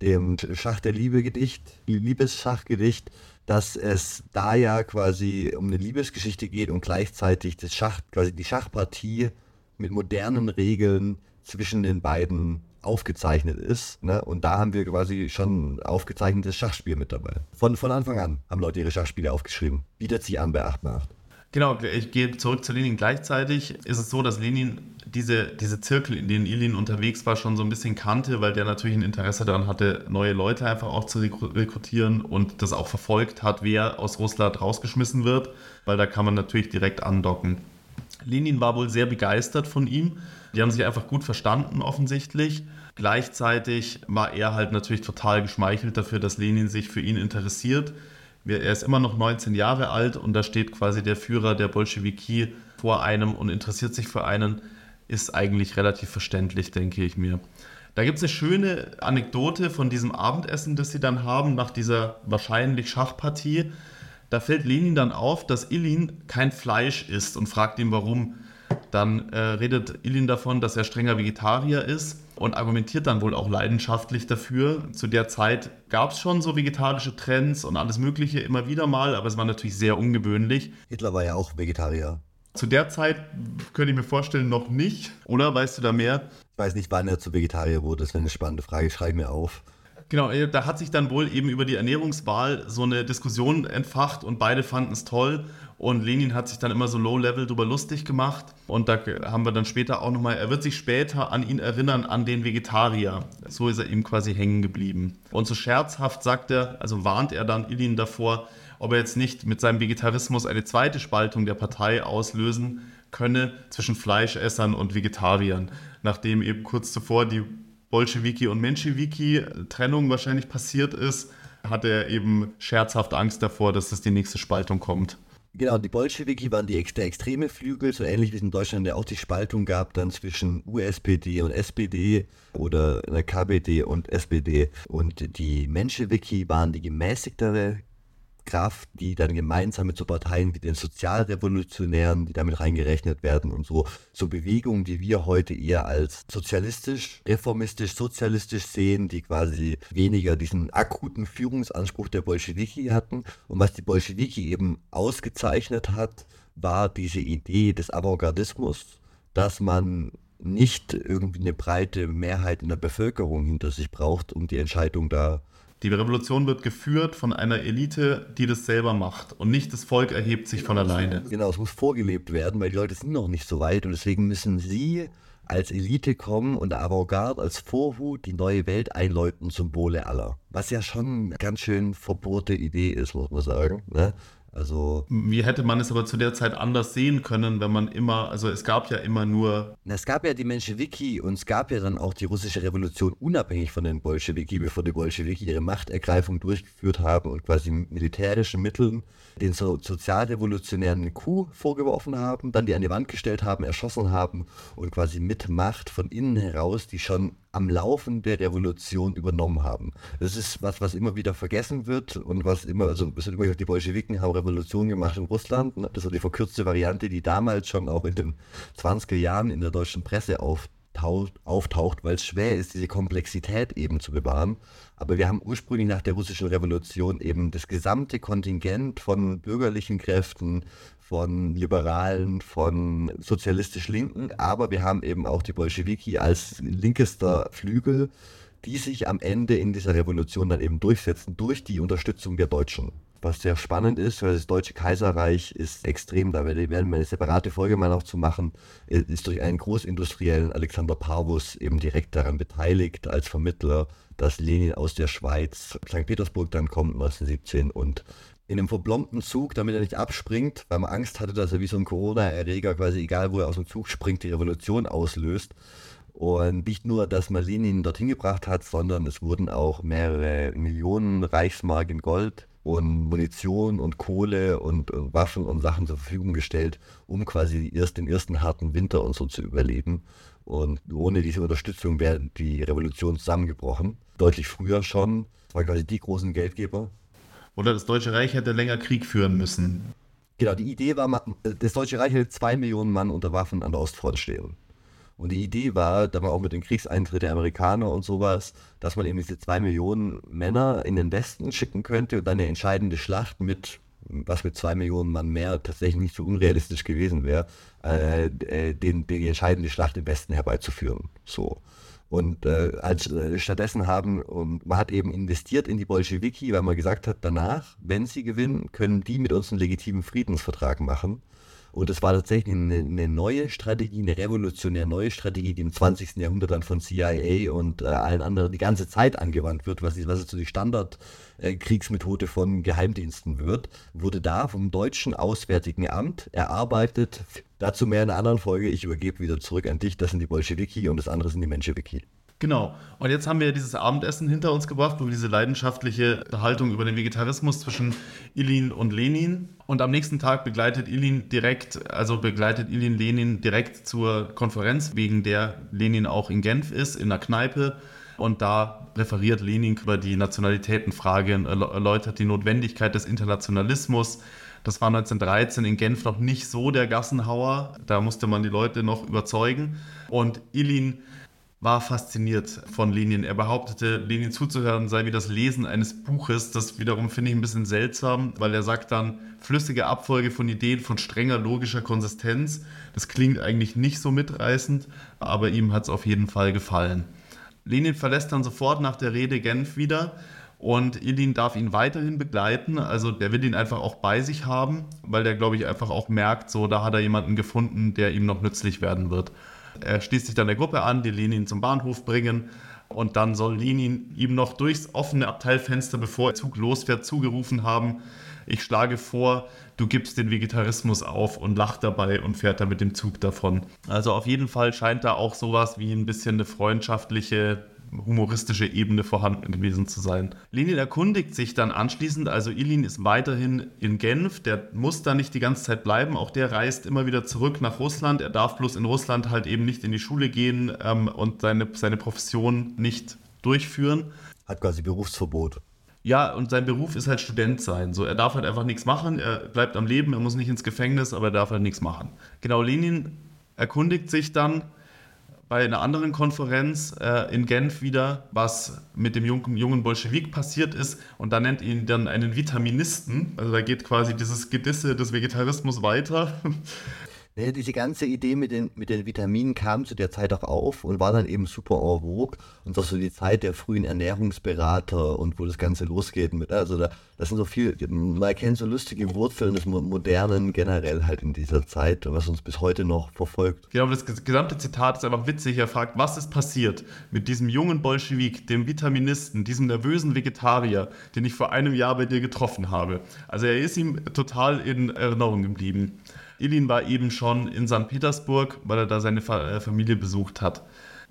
dem Schach der Liebe Gedicht, Liebesschachgedicht, dass es da ja quasi um eine Liebesgeschichte geht und gleichzeitig das Schach, quasi die Schachpartie mit modernen Regeln zwischen den beiden aufgezeichnet ist. Ne? Und da haben wir quasi schon aufgezeichnetes Schachspiel mit dabei. Von, von Anfang an haben Leute ihre Schachspiele aufgeschrieben. Bietet sich an bei 8 Genau, ich gehe zurück zu Lenin. Gleichzeitig ist es so, dass Lenin diese, diese Zirkel, in denen Ilin unterwegs war, schon so ein bisschen kannte, weil der natürlich ein Interesse daran hatte, neue Leute einfach auch zu rekrutieren und das auch verfolgt hat, wer aus Russland rausgeschmissen wird, weil da kann man natürlich direkt andocken. Lenin war wohl sehr begeistert von ihm. Die haben sich einfach gut verstanden, offensichtlich. Gleichzeitig war er halt natürlich total geschmeichelt dafür, dass Lenin sich für ihn interessiert er ist immer noch 19 Jahre alt und da steht quasi der Führer der Bolschewiki vor einem und interessiert sich für einen, ist eigentlich relativ verständlich, denke ich mir. Da gibt es eine schöne Anekdote von diesem Abendessen, das sie dann haben, nach dieser wahrscheinlich Schachpartie. Da fällt Lenin dann auf, dass Ilin kein Fleisch isst und fragt ihn, warum. Dann äh, redet Ilin davon, dass er strenger Vegetarier ist und argumentiert dann wohl auch leidenschaftlich dafür. Zu der Zeit gab es schon so vegetarische Trends und alles Mögliche immer wieder mal, aber es war natürlich sehr ungewöhnlich. Hitler war ja auch Vegetarier. Zu der Zeit könnte ich mir vorstellen, noch nicht. Oder weißt du da mehr? Ich weiß nicht, wann er zu Vegetarier wurde. Das ist eine spannende Frage. Schreib mir auf. Genau, äh, da hat sich dann wohl eben über die Ernährungswahl so eine Diskussion entfacht und beide fanden es toll. Und Lenin hat sich dann immer so low-level drüber lustig gemacht. Und da haben wir dann später auch nochmal, er wird sich später an ihn erinnern, an den Vegetarier. So ist er ihm quasi hängen geblieben. Und so scherzhaft sagt er, also warnt er dann Ilin davor, ob er jetzt nicht mit seinem Vegetarismus eine zweite Spaltung der Partei auslösen könne zwischen Fleischessern und Vegetariern. Nachdem eben kurz zuvor die Bolschewiki und Menschewiki-Trennung wahrscheinlich passiert ist, hat er eben scherzhaft Angst davor, dass es die nächste Spaltung kommt. Genau, die Bolschewiki waren die, der extreme Flügel, so ähnlich wie es in Deutschland ja auch die Spaltung gab dann zwischen USPD und SPD oder KPD und SPD. Und die Menschewiki waren die gemäßigtere Kraft, die dann gemeinsam mit so Parteien wie den Sozialrevolutionären, die damit reingerechnet werden und so, so Bewegungen, die wir heute eher als sozialistisch, reformistisch, sozialistisch sehen, die quasi weniger diesen akuten Führungsanspruch der Bolschewiki hatten. Und was die Bolschewiki eben ausgezeichnet hat, war diese Idee des Avantgardismus, dass man nicht irgendwie eine breite Mehrheit in der Bevölkerung hinter sich braucht, um die Entscheidung da die Revolution wird geführt von einer Elite, die das selber macht und nicht das Volk erhebt sich von alleine. Genau, es muss vorgelebt werden, weil die Leute sind noch nicht so weit und deswegen müssen sie als Elite kommen und Avantgarde als Vorhut die neue Welt einläuten, Symbole aller. Was ja schon eine ganz schön verbohrte Idee ist, muss man sagen. Ne? Also. Wie hätte man es aber zu der Zeit anders sehen können, wenn man immer, also es gab ja immer nur. Es gab ja die Menschewiki und es gab ja dann auch die russische Revolution unabhängig von den Bolschewiki, bevor die Bolschewiki ihre Machtergreifung durchgeführt haben und quasi mit militärischen Mitteln den so sozialrevolutionären Coup vorgeworfen haben, dann die an die Wand gestellt haben, erschossen haben und quasi mit Macht von innen heraus die schon am Laufen der Revolution übernommen haben. Das ist was, was immer wieder vergessen wird und was immer, also es wird immer die Bolschewiken haben Revolution gemacht in Russland. Ne? Das war die verkürzte Variante, die damals schon auch in den 20er Jahren in der deutschen Presse auftauchte auftaucht, weil es schwer ist, diese Komplexität eben zu bewahren. Aber wir haben ursprünglich nach der russischen Revolution eben das gesamte Kontingent von bürgerlichen Kräften, von Liberalen, von sozialistisch-Linken, aber wir haben eben auch die Bolschewiki als linkester Flügel, die sich am Ende in dieser Revolution dann eben durchsetzen durch die Unterstützung der Deutschen. Was sehr spannend ist, weil das Deutsche Kaiserreich ist extrem, da werden wir eine separate Folge mal noch zu machen, ist durch einen Großindustriellen Alexander Parvus eben direkt daran beteiligt als Vermittler, dass Lenin aus der Schweiz, St. Petersburg dann kommt 1917 und in einem verblombten Zug, damit er nicht abspringt, weil man Angst hatte, dass er wie so ein Corona-Erreger quasi egal, wo er aus dem Zug springt, die Revolution auslöst. Und nicht nur, dass man Lenin dorthin gebracht hat, sondern es wurden auch mehrere Millionen Reichsmark in Gold und Munition und Kohle und, und Waffen und Sachen zur Verfügung gestellt, um quasi erst den ersten harten Winter und so zu überleben. Und ohne diese Unterstützung wäre die Revolution zusammengebrochen. Deutlich früher schon. Das waren quasi die großen Geldgeber. Oder das Deutsche Reich hätte länger Krieg führen müssen. Genau, die Idee war, das Deutsche Reich hätte zwei Millionen Mann unter Waffen an der Ostfront stehen. Und die Idee war, da man auch mit dem Kriegseintritt der Amerikaner und sowas, dass man eben diese zwei Millionen Männer in den Westen schicken könnte und dann eine entscheidende Schlacht mit, was mit zwei Millionen Mann mehr tatsächlich nicht so unrealistisch gewesen wäre, äh, äh den, die entscheidende Schlacht im Westen herbeizuführen. So. Und äh, als, äh, stattdessen haben, und man hat eben investiert in die Bolschewiki, weil man gesagt hat, danach, wenn sie gewinnen, können die mit uns einen legitimen Friedensvertrag machen. Und es war tatsächlich eine, eine, neue Strategie, eine revolutionär neue Strategie, die im 20. Jahrhundert dann von CIA und äh, allen anderen die ganze Zeit angewandt wird, was, was jetzt so die Standardkriegsmethode äh, von Geheimdiensten wird, wurde da vom deutschen Auswärtigen Amt erarbeitet. Dazu mehr in einer anderen Folge. Ich übergebe wieder zurück an dich. Das sind die Bolschewiki und das andere sind die Menschewiki. Genau. Und jetzt haben wir dieses Abendessen hinter uns gebracht, wo wir diese leidenschaftliche Haltung über den Vegetarismus zwischen Ilin und Lenin. Und am nächsten Tag begleitet Ilin direkt, also begleitet Ilin Lenin direkt zur Konferenz, wegen der Lenin auch in Genf ist, in der Kneipe. Und da referiert Lenin über die Nationalitätenfrage erläutert die Notwendigkeit des Internationalismus. Das war 1913 in Genf noch nicht so der Gassenhauer. Da musste man die Leute noch überzeugen. Und Ilin war fasziniert von Lenin. Er behauptete, Lenin zuzuhören sei wie das Lesen eines Buches. Das wiederum finde ich ein bisschen seltsam, weil er sagt dann, flüssige Abfolge von Ideen von strenger logischer Konsistenz. Das klingt eigentlich nicht so mitreißend, aber ihm hat es auf jeden Fall gefallen. Lenin verlässt dann sofort nach der Rede Genf wieder und Ilin darf ihn weiterhin begleiten. Also der will ihn einfach auch bei sich haben, weil der, glaube ich, einfach auch merkt, so da hat er jemanden gefunden, der ihm noch nützlich werden wird. Er schließt sich dann der Gruppe an, die Lenin zum Bahnhof bringen und dann soll Lenin ihm noch durchs offene Abteilfenster, bevor der Zug losfährt, zugerufen haben, ich schlage vor, du gibst den Vegetarismus auf und lacht dabei und fährt dann mit dem Zug davon. Also auf jeden Fall scheint da auch sowas wie ein bisschen eine freundschaftliche humoristische Ebene vorhanden gewesen zu sein. Lenin erkundigt sich dann anschließend, also Ilin ist weiterhin in Genf, der muss da nicht die ganze Zeit bleiben, auch der reist immer wieder zurück nach Russland, er darf bloß in Russland halt eben nicht in die Schule gehen ähm, und seine, seine Profession nicht durchführen. Hat quasi Berufsverbot. Ja, und sein Beruf ist halt Student sein. So, er darf halt einfach nichts machen, er bleibt am Leben, er muss nicht ins Gefängnis, aber er darf halt nichts machen. Genau, Lenin erkundigt sich dann, bei einer anderen Konferenz äh, in Genf wieder, was mit dem jungen, jungen Bolschewik passiert ist. Und da nennt ihn dann einen Vitaministen. Also da geht quasi dieses Gedisse des Vegetarismus weiter. Ja, diese ganze Idee mit den, mit den Vitaminen kam zu der Zeit auch auf und war dann eben super en vogue. Und das ist so die Zeit der frühen Ernährungsberater und wo das Ganze losgeht mit, also da, das sind so viel, man erkennt so lustige Wurzeln des Modernen generell halt in dieser Zeit, was uns bis heute noch verfolgt. Genau, das gesamte Zitat ist einfach witzig. Er fragt, was ist passiert mit diesem jungen Bolschewik, dem Vitaministen, diesem nervösen Vegetarier, den ich vor einem Jahr bei dir getroffen habe. Also er ist ihm total in Erinnerung geblieben. Ilin war eben schon in St. Petersburg, weil er da seine äh, Familie besucht hat.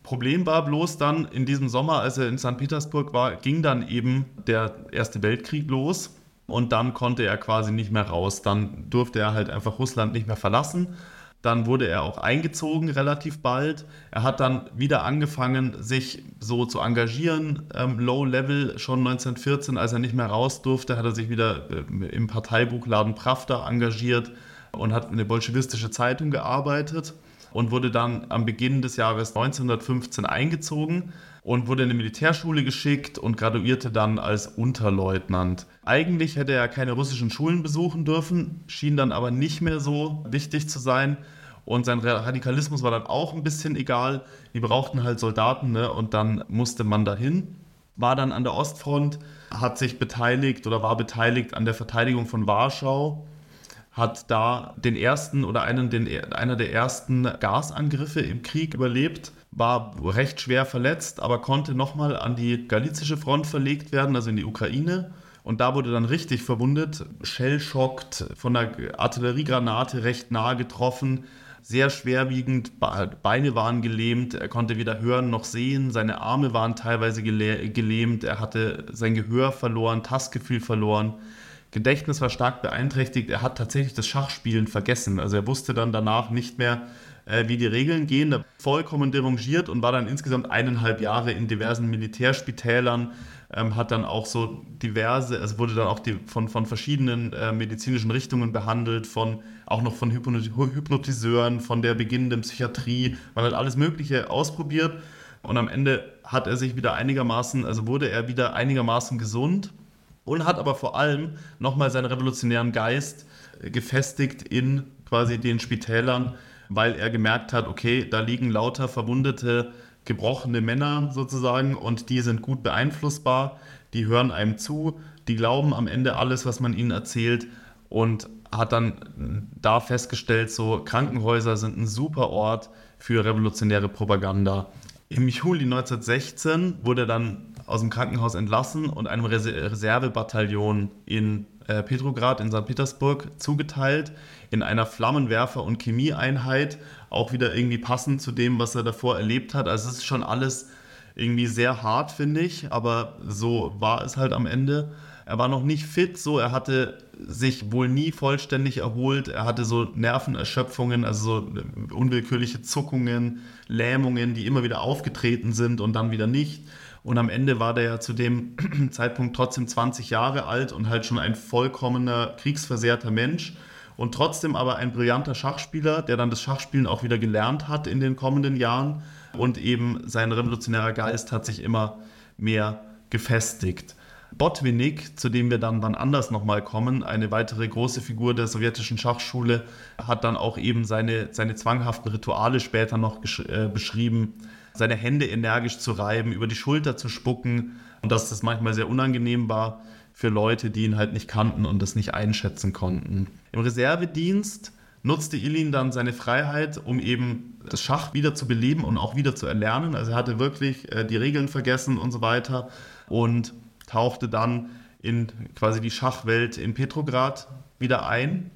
Problem war bloß dann in diesem Sommer, als er in St. Petersburg war, ging dann eben der Erste Weltkrieg los und dann konnte er quasi nicht mehr raus. Dann durfte er halt einfach Russland nicht mehr verlassen. Dann wurde er auch eingezogen relativ bald. Er hat dann wieder angefangen, sich so zu engagieren, ähm, Low Level. Schon 1914, als er nicht mehr raus durfte, hat er sich wieder äh, im Parteibuchladen Pravda engagiert und hat eine bolschewistische Zeitung gearbeitet. und wurde dann am Beginn des Jahres 1915 eingezogen und wurde in eine Militärschule geschickt und graduierte dann als Unterleutnant. Eigentlich hätte er keine russischen Schulen besuchen dürfen, schien dann aber nicht mehr so wichtig zu sein. Und sein Radikalismus war dann auch ein bisschen egal. Die brauchten halt Soldaten ne? und dann musste man dahin. War dann an der Ostfront, hat sich beteiligt oder war beteiligt an der Verteidigung von Warschau hat da den ersten oder einen, den, einer der ersten Gasangriffe im Krieg überlebt, war recht schwer verletzt, aber konnte nochmal an die galizische Front verlegt werden, also in die Ukraine. Und da wurde dann richtig verwundet, shellschockt, von der Artilleriegranate recht nahe getroffen, sehr schwerwiegend, Beine waren gelähmt, er konnte weder hören noch sehen, seine Arme waren teilweise gelähmt, er hatte sein Gehör verloren, Tastgefühl verloren. Gedächtnis war stark beeinträchtigt. Er hat tatsächlich das Schachspielen vergessen. Also er wusste dann danach nicht mehr, äh, wie die Regeln gehen. Er vollkommen derangiert und war dann insgesamt eineinhalb Jahre in diversen Militärspitälern. Ähm, hat dann auch so diverse, also wurde dann auch die, von, von verschiedenen äh, medizinischen Richtungen behandelt, von auch noch von Hypnotiseuren, von der beginnenden Psychiatrie. Man hat alles Mögliche ausprobiert und am Ende hat er sich wieder einigermaßen, also wurde er wieder einigermaßen gesund und hat aber vor allem nochmal seinen revolutionären Geist äh, gefestigt in quasi den Spitälern, weil er gemerkt hat, okay, da liegen lauter verwundete, gebrochene Männer sozusagen und die sind gut beeinflussbar, die hören einem zu, die glauben am Ende alles, was man ihnen erzählt und hat dann äh, da festgestellt, so Krankenhäuser sind ein super Ort für revolutionäre Propaganda. Im Juli 1916 wurde dann aus dem Krankenhaus entlassen und einem Reservebataillon in äh, Petrograd in St. Petersburg zugeteilt, in einer Flammenwerfer- und Chemieeinheit, auch wieder irgendwie passend zu dem, was er davor erlebt hat. Also es ist schon alles irgendwie sehr hart, finde ich, aber so war es halt am Ende. Er war noch nicht fit, so er hatte sich wohl nie vollständig erholt. Er hatte so Nervenerschöpfungen, also so unwillkürliche Zuckungen, Lähmungen, die immer wieder aufgetreten sind und dann wieder nicht. Und am Ende war der ja zu dem Zeitpunkt trotzdem 20 Jahre alt und halt schon ein vollkommener kriegsversehrter Mensch. Und trotzdem aber ein brillanter Schachspieler, der dann das Schachspielen auch wieder gelernt hat in den kommenden Jahren. Und eben sein revolutionärer Geist hat sich immer mehr gefestigt. Botvinnik, zu dem wir dann wann anders nochmal kommen, eine weitere große Figur der sowjetischen Schachschule, hat dann auch eben seine, seine zwanghaften Rituale später noch äh, beschrieben, seine Hände energisch zu reiben, über die Schulter zu spucken und dass das manchmal sehr unangenehm war für Leute, die ihn halt nicht kannten und das nicht einschätzen konnten. Im Reservedienst nutzte Ilin dann seine Freiheit, um eben das Schach wieder zu beleben und auch wieder zu erlernen. Also er hatte wirklich äh, die Regeln vergessen und so weiter und tauchte dann in quasi die Schachwelt in Petrograd wieder ein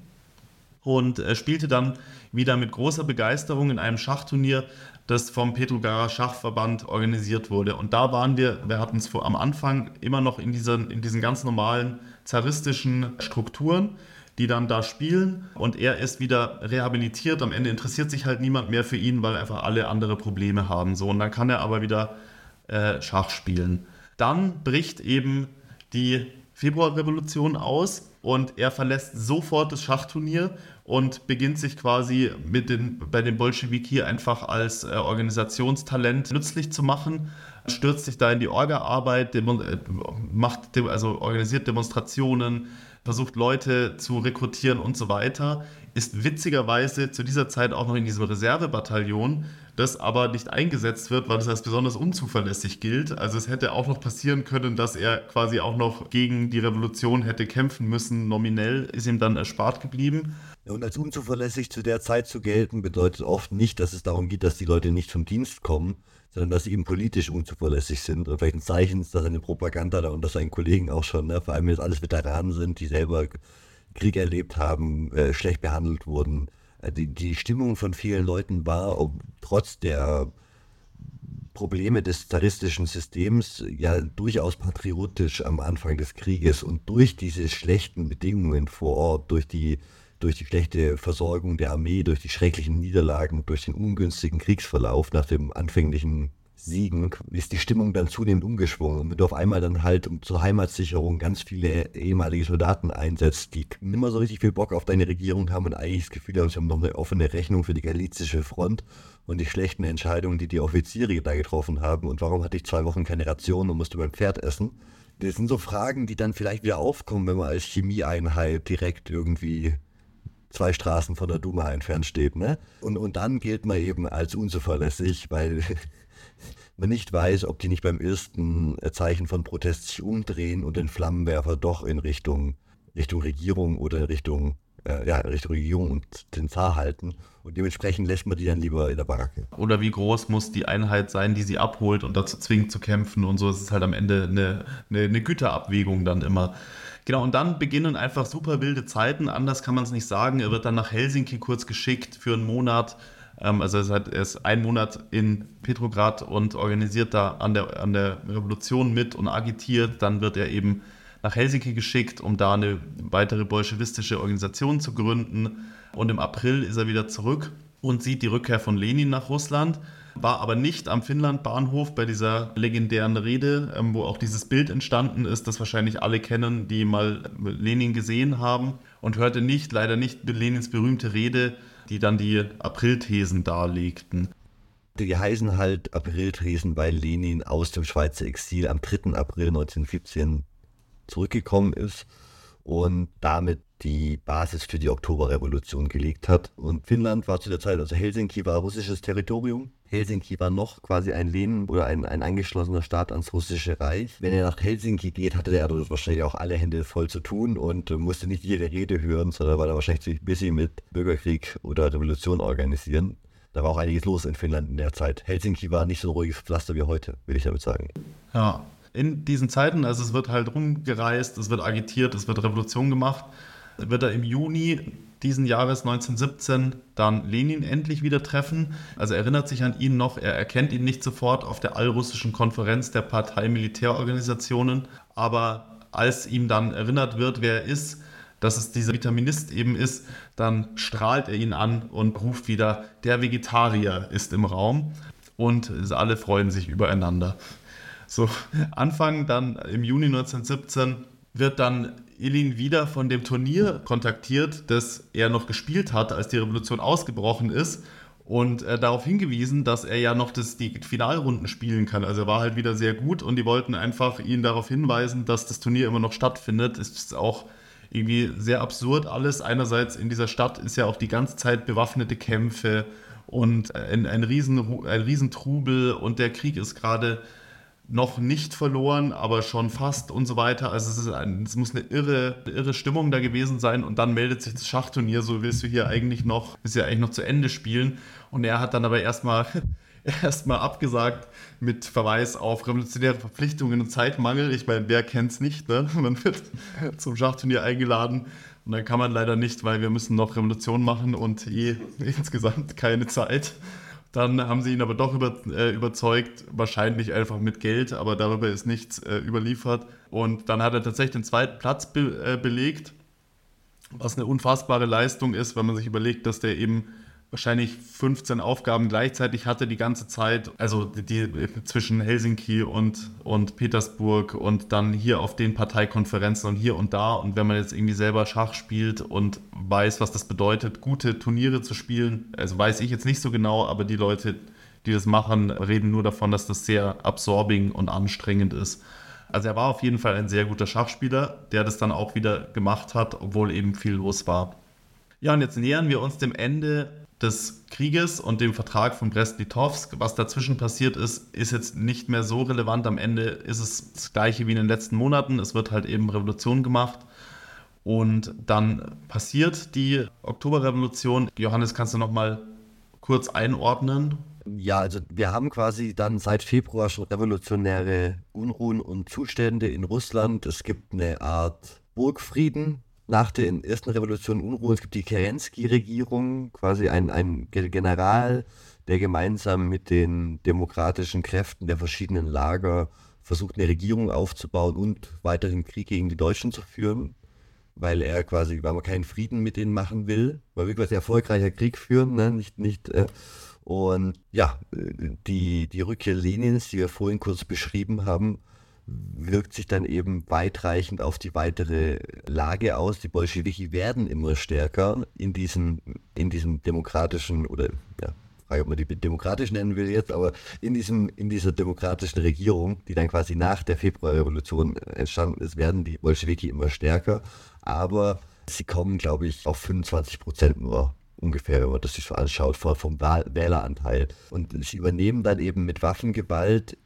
und äh, spielte dann wieder mit großer Begeisterung in einem Schachturnier, das vom Petrograder Schachverband organisiert wurde. Und da waren wir, wir hatten es am Anfang immer noch in diesen, in diesen ganz normalen zaristischen Strukturen, die dann da spielen. Und er ist wieder rehabilitiert. Am Ende interessiert sich halt niemand mehr für ihn, weil einfach alle andere Probleme haben. So, und dann kann er aber wieder äh, Schach spielen. Dann bricht eben die Februarrevolution aus und er verlässt sofort das Schachturnier und beginnt sich quasi mit den, bei den Bolschewiki einfach als äh, Organisationstalent nützlich zu machen, stürzt sich da in die Orga-Arbeit, äh, macht, also organisiert Demonstrationen, versucht Leute zu rekrutieren und so weiter, ist witzigerweise zu dieser Zeit auch noch in diesem Reservebataillon, das aber nicht eingesetzt wird, weil es als besonders unzuverlässig gilt. Also es hätte auch noch passieren können, dass er quasi auch noch gegen die Revolution hätte kämpfen müssen. Nominell ist ihm dann erspart geblieben. Und als unzuverlässig zu der Zeit zu gelten, bedeutet oft nicht, dass es darum geht, dass die Leute nicht zum Dienst kommen, sondern dass sie eben politisch unzuverlässig sind. Und vielleicht ein Zeichen ist, dass eine Propaganda da und dass seinen Kollegen auch schon, ne, vor allem es alles Veteranen sind, die selber Krieg erlebt haben, äh, schlecht behandelt wurden, äh, die, die Stimmung von vielen Leuten war, ob, trotz der Probleme des zaristischen Systems ja durchaus patriotisch am Anfang des Krieges und durch diese schlechten Bedingungen vor Ort, durch die, durch die schlechte Versorgung der Armee, durch die schrecklichen Niederlagen, durch den ungünstigen Kriegsverlauf nach dem anfänglichen siegen, ist die Stimmung dann zunehmend umgeschwungen und wird auf einmal dann halt zur Heimatsicherung ganz viele ehemalige Soldaten einsetzt, die nicht mehr so richtig viel Bock auf deine Regierung haben und eigentlich das Gefühl haben, sie haben noch eine offene Rechnung für die galizische Front und die schlechten Entscheidungen, die die Offiziere da getroffen haben und warum hatte ich zwei Wochen keine Ration und musste beim Pferd essen. Das sind so Fragen, die dann vielleicht wieder aufkommen, wenn man als Chemieeinheit direkt irgendwie zwei Straßen von der Duma entfernt steht. Ne? Und, und dann gilt man eben als unzuverlässig, weil man nicht weiß, ob die nicht beim ersten Zeichen von Protest sich umdrehen und den Flammenwerfer doch in Richtung, Richtung Regierung oder in Richtung, äh, ja, Richtung Regierung und den Zar halten. Und dementsprechend lässt man die dann lieber in der Baracke. Oder wie groß muss die Einheit sein, die sie abholt und dazu zwingt zu kämpfen und so. Es ist halt am Ende eine, eine, eine Güterabwägung dann immer. Genau, und dann beginnen einfach super wilde Zeiten. Anders kann man es nicht sagen. Er wird dann nach Helsinki kurz geschickt für einen Monat ähm, also er ist, einen Monat in Petrograd und organisiert da an der, an der Revolution mit und agitiert. Dann wird er eben nach Helsinki geschickt, um da eine weitere bolschewistische Organisation zu gründen. Und im April ist er wieder zurück und sieht die Rückkehr von Lenin nach Russland. War aber nicht am Finnland-Bahnhof bei dieser legendären Rede, ähm, wo auch dieses Bild entstanden ist, das wahrscheinlich alle kennen, die mal Lenin gesehen haben. Und hörte nicht, leider nicht Lenins berühmte Rede, die dann die Aprilthesen darlegten. Die heißen halt Aprilthesen, weil Lenin aus dem Schweizer Exil am 3. April 1917 zurückgekommen ist und damit die Basis für die Oktoberrevolution gelegt hat. Und Finnland war zu der Zeit, also Helsinki war russisches Territorium. Helsinki war noch quasi ein Lehnen oder ein, ein angeschlossener Staat ans russische Reich. Wenn er nach Helsinki geht, hatte er wahrscheinlich auch alle Hände voll zu tun und musste nicht jede Rede hören, sondern war da wahrscheinlich ziemlich busy mit Bürgerkrieg oder Revolution organisieren. Da war auch einiges los in Finnland in der Zeit. Helsinki war nicht so ein ruhiges Pflaster wie heute, will ich damit sagen. Ja, in diesen Zeiten, also es wird halt rumgereist, es wird agitiert, es wird Revolution gemacht, wird er im Juni diesen Jahres 1917 dann Lenin endlich wieder treffen. Also erinnert sich an ihn noch, er erkennt ihn nicht sofort auf der allrussischen Konferenz der Partei-Militärorganisationen, aber als ihm dann erinnert wird, wer er ist, dass es dieser Vitaminist eben ist, dann strahlt er ihn an und ruft wieder, der Vegetarier ist im Raum und alle freuen sich übereinander. So, Anfang dann im Juni 1917 wird dann Ilin wieder von dem Turnier kontaktiert, das er noch gespielt hat, als die Revolution ausgebrochen ist und äh, darauf hingewiesen, dass er ja noch das, die Finalrunden spielen kann. Also er war halt wieder sehr gut und die wollten einfach ihn darauf hinweisen, dass das Turnier immer noch stattfindet. Ist auch irgendwie sehr absurd alles. Einerseits in dieser Stadt ist ja auch die ganze Zeit bewaffnete Kämpfe und ein, ein, Riesen, ein Riesentrubel und der Krieg ist gerade noch nicht verloren, aber schon fast und so weiter. Also es, ein, es muss eine irre, irre Stimmung da gewesen sein und dann meldet sich das Schachturnier, so willst du hier eigentlich noch, willst du ja eigentlich noch zu Ende spielen. Und er hat dann aber erstmal erstmal abgesagt mit Verweis auf revolutionäre Verpflichtungen und Zeitmangel. Ich meine, wer kennt es nicht, ne? Man wird zum Schachturnier eingeladen und dann kann man leider nicht, weil wir müssen noch Revolution machen und eh insgesamt keine Zeit. Dann haben sie ihn aber doch über, äh, überzeugt, wahrscheinlich einfach mit Geld, aber darüber ist nichts äh, überliefert. Und dann hat er tatsächlich den zweiten Platz be äh, belegt, was eine unfassbare Leistung ist, wenn man sich überlegt, dass der eben wahrscheinlich 15 Aufgaben gleichzeitig hatte die ganze Zeit. Also die, die, zwischen Helsinki und, und Petersburg und dann hier auf den Parteikonferenzen und hier und da. Und wenn man jetzt irgendwie selber Schach spielt und weiß, was das bedeutet, gute Turniere zu spielen, also weiß ich jetzt nicht so genau, aber die Leute, die das machen, reden nur davon, dass das sehr absorbing und anstrengend ist. Also er war auf jeden Fall ein sehr guter Schachspieler, der das dann auch wieder gemacht hat, obwohl eben viel los war. Ja, und jetzt nähern wir uns dem Ende des Krieges und dem Vertrag von Brest-Litovsk. Was dazwischen passiert ist, ist jetzt nicht mehr so relevant. Am Ende ist es das gleiche wie in den letzten Monaten. Es wird halt eben Revolution gemacht. Und dann passiert die Oktoberrevolution. Johannes, kannst du noch mal kurz einordnen? Ja, also wir haben quasi dann seit Februar schon revolutionäre Unruhen und Zustände in Russland. Es gibt eine Art Burgfrieden, nach der ersten Revolution Unruhe, es gibt die Kerensky-Regierung, quasi ein, ein General, der gemeinsam mit den demokratischen Kräften der verschiedenen Lager versucht, eine Regierung aufzubauen und weiterhin Krieg gegen die Deutschen zu führen, weil er quasi, weil man keinen Frieden mit denen machen will, weil wir quasi erfolgreicher Krieg führen, ne? nicht, nicht, äh, Und ja, die, die Rückkehr Lenins, die wir vorhin kurz beschrieben haben, wirkt sich dann eben weitreichend auf die weitere Lage aus. Die Bolschewiki werden immer stärker in diesem, in diesem demokratischen oder ja, Frage, ob man die demokratisch nennen will jetzt, aber in, diesem, in dieser demokratischen Regierung, die dann quasi nach der Februarrevolution entstanden ist, werden die Bolschewiki immer stärker. Aber sie kommen, glaube ich, auf 25 Prozent nur ungefähr, wenn man das sich so anschaut, vom Wähleranteil. Und sie übernehmen dann eben mit Waffengewalt